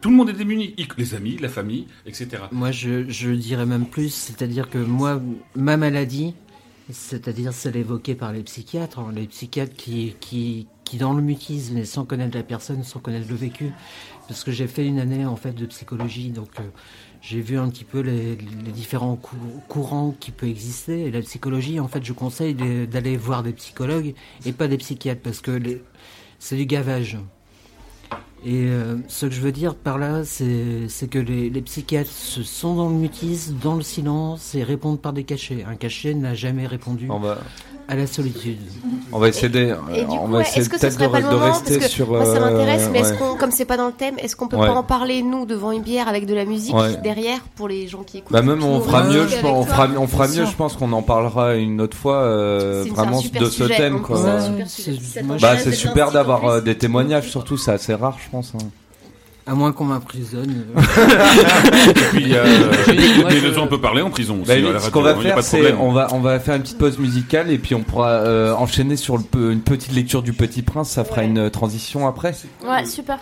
Tout le monde est démuni, les amis, la famille, etc. Moi, je, dirais même plus, c'est-à-dire que moi, ma maladie, c'est-à-dire celle évoquée par les psychiatres, hein, les psychiatres qui, qui dans le mutisme et sans connaître la personne, sans connaître le vécu, parce que j'ai fait une année en fait de psychologie, donc euh, j'ai vu un petit peu les, différents cou- courants qui peuvent exister. Et la psychologie, en fait, je conseille d'aller voir des psychologues et pas des psychiatres, parce que c'est du gavage. Et euh, ce que je veux dire par là, c'est que les, psychiatres sont dans le mutisme, dans le silence et répondent par des cachets. Un cachet n'a jamais répondu à la solitude. on va essayer de, on va ouais, essayer est-ce que ce peut-être serait de, pas le de moment rester Parce que sur. moi, ça m'intéresse, euh, mais est-ce ouais. qu'on, comme c'est pas dans le thème, est-ce qu'on peut Ouais. pas en parler nous devant une bière avec de la musique Ouais. derrière pour les gens qui écoutent Bah même on fera mieux, je pense, on fera, on fera mieux, je pense qu'on en parlera une autre fois, euh, vraiment de ce sujet, thème quoi. c'est super Bah c'est d'avoir euh, des témoignages, surtout c'est assez rare, je pense. Hein. À moins qu'on m'emprisonne. Et puis, euh, Moi, mais je- on peut parler en prison aussi. Bah, à la ce qu'on va hein, faire, c'est on va on va faire une petite pause musicale et puis on pourra euh, enchaîner sur le une petite lecture du Petit Prince. Ça fera une euh, transition après. Ouais, super.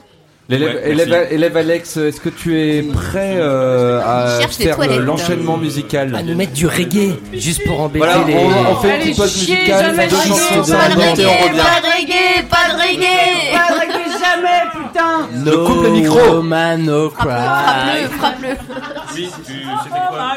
L'élève Ouais, élève, merci. élève Alex, est-ce que tu es prêt euh, à faire là. l'enchaînement musical? À nous mettre du reggae, juste pour embêter Voilà, les. on, on fait une petite pause musicale, deux chier, chansons de. Pas de reggae, pas de reggae Pas de reggae jamais, putain No coupe le micro. man, no. Frappe-le, frappe-le, frappe-le Oui, tu- c'était quoi?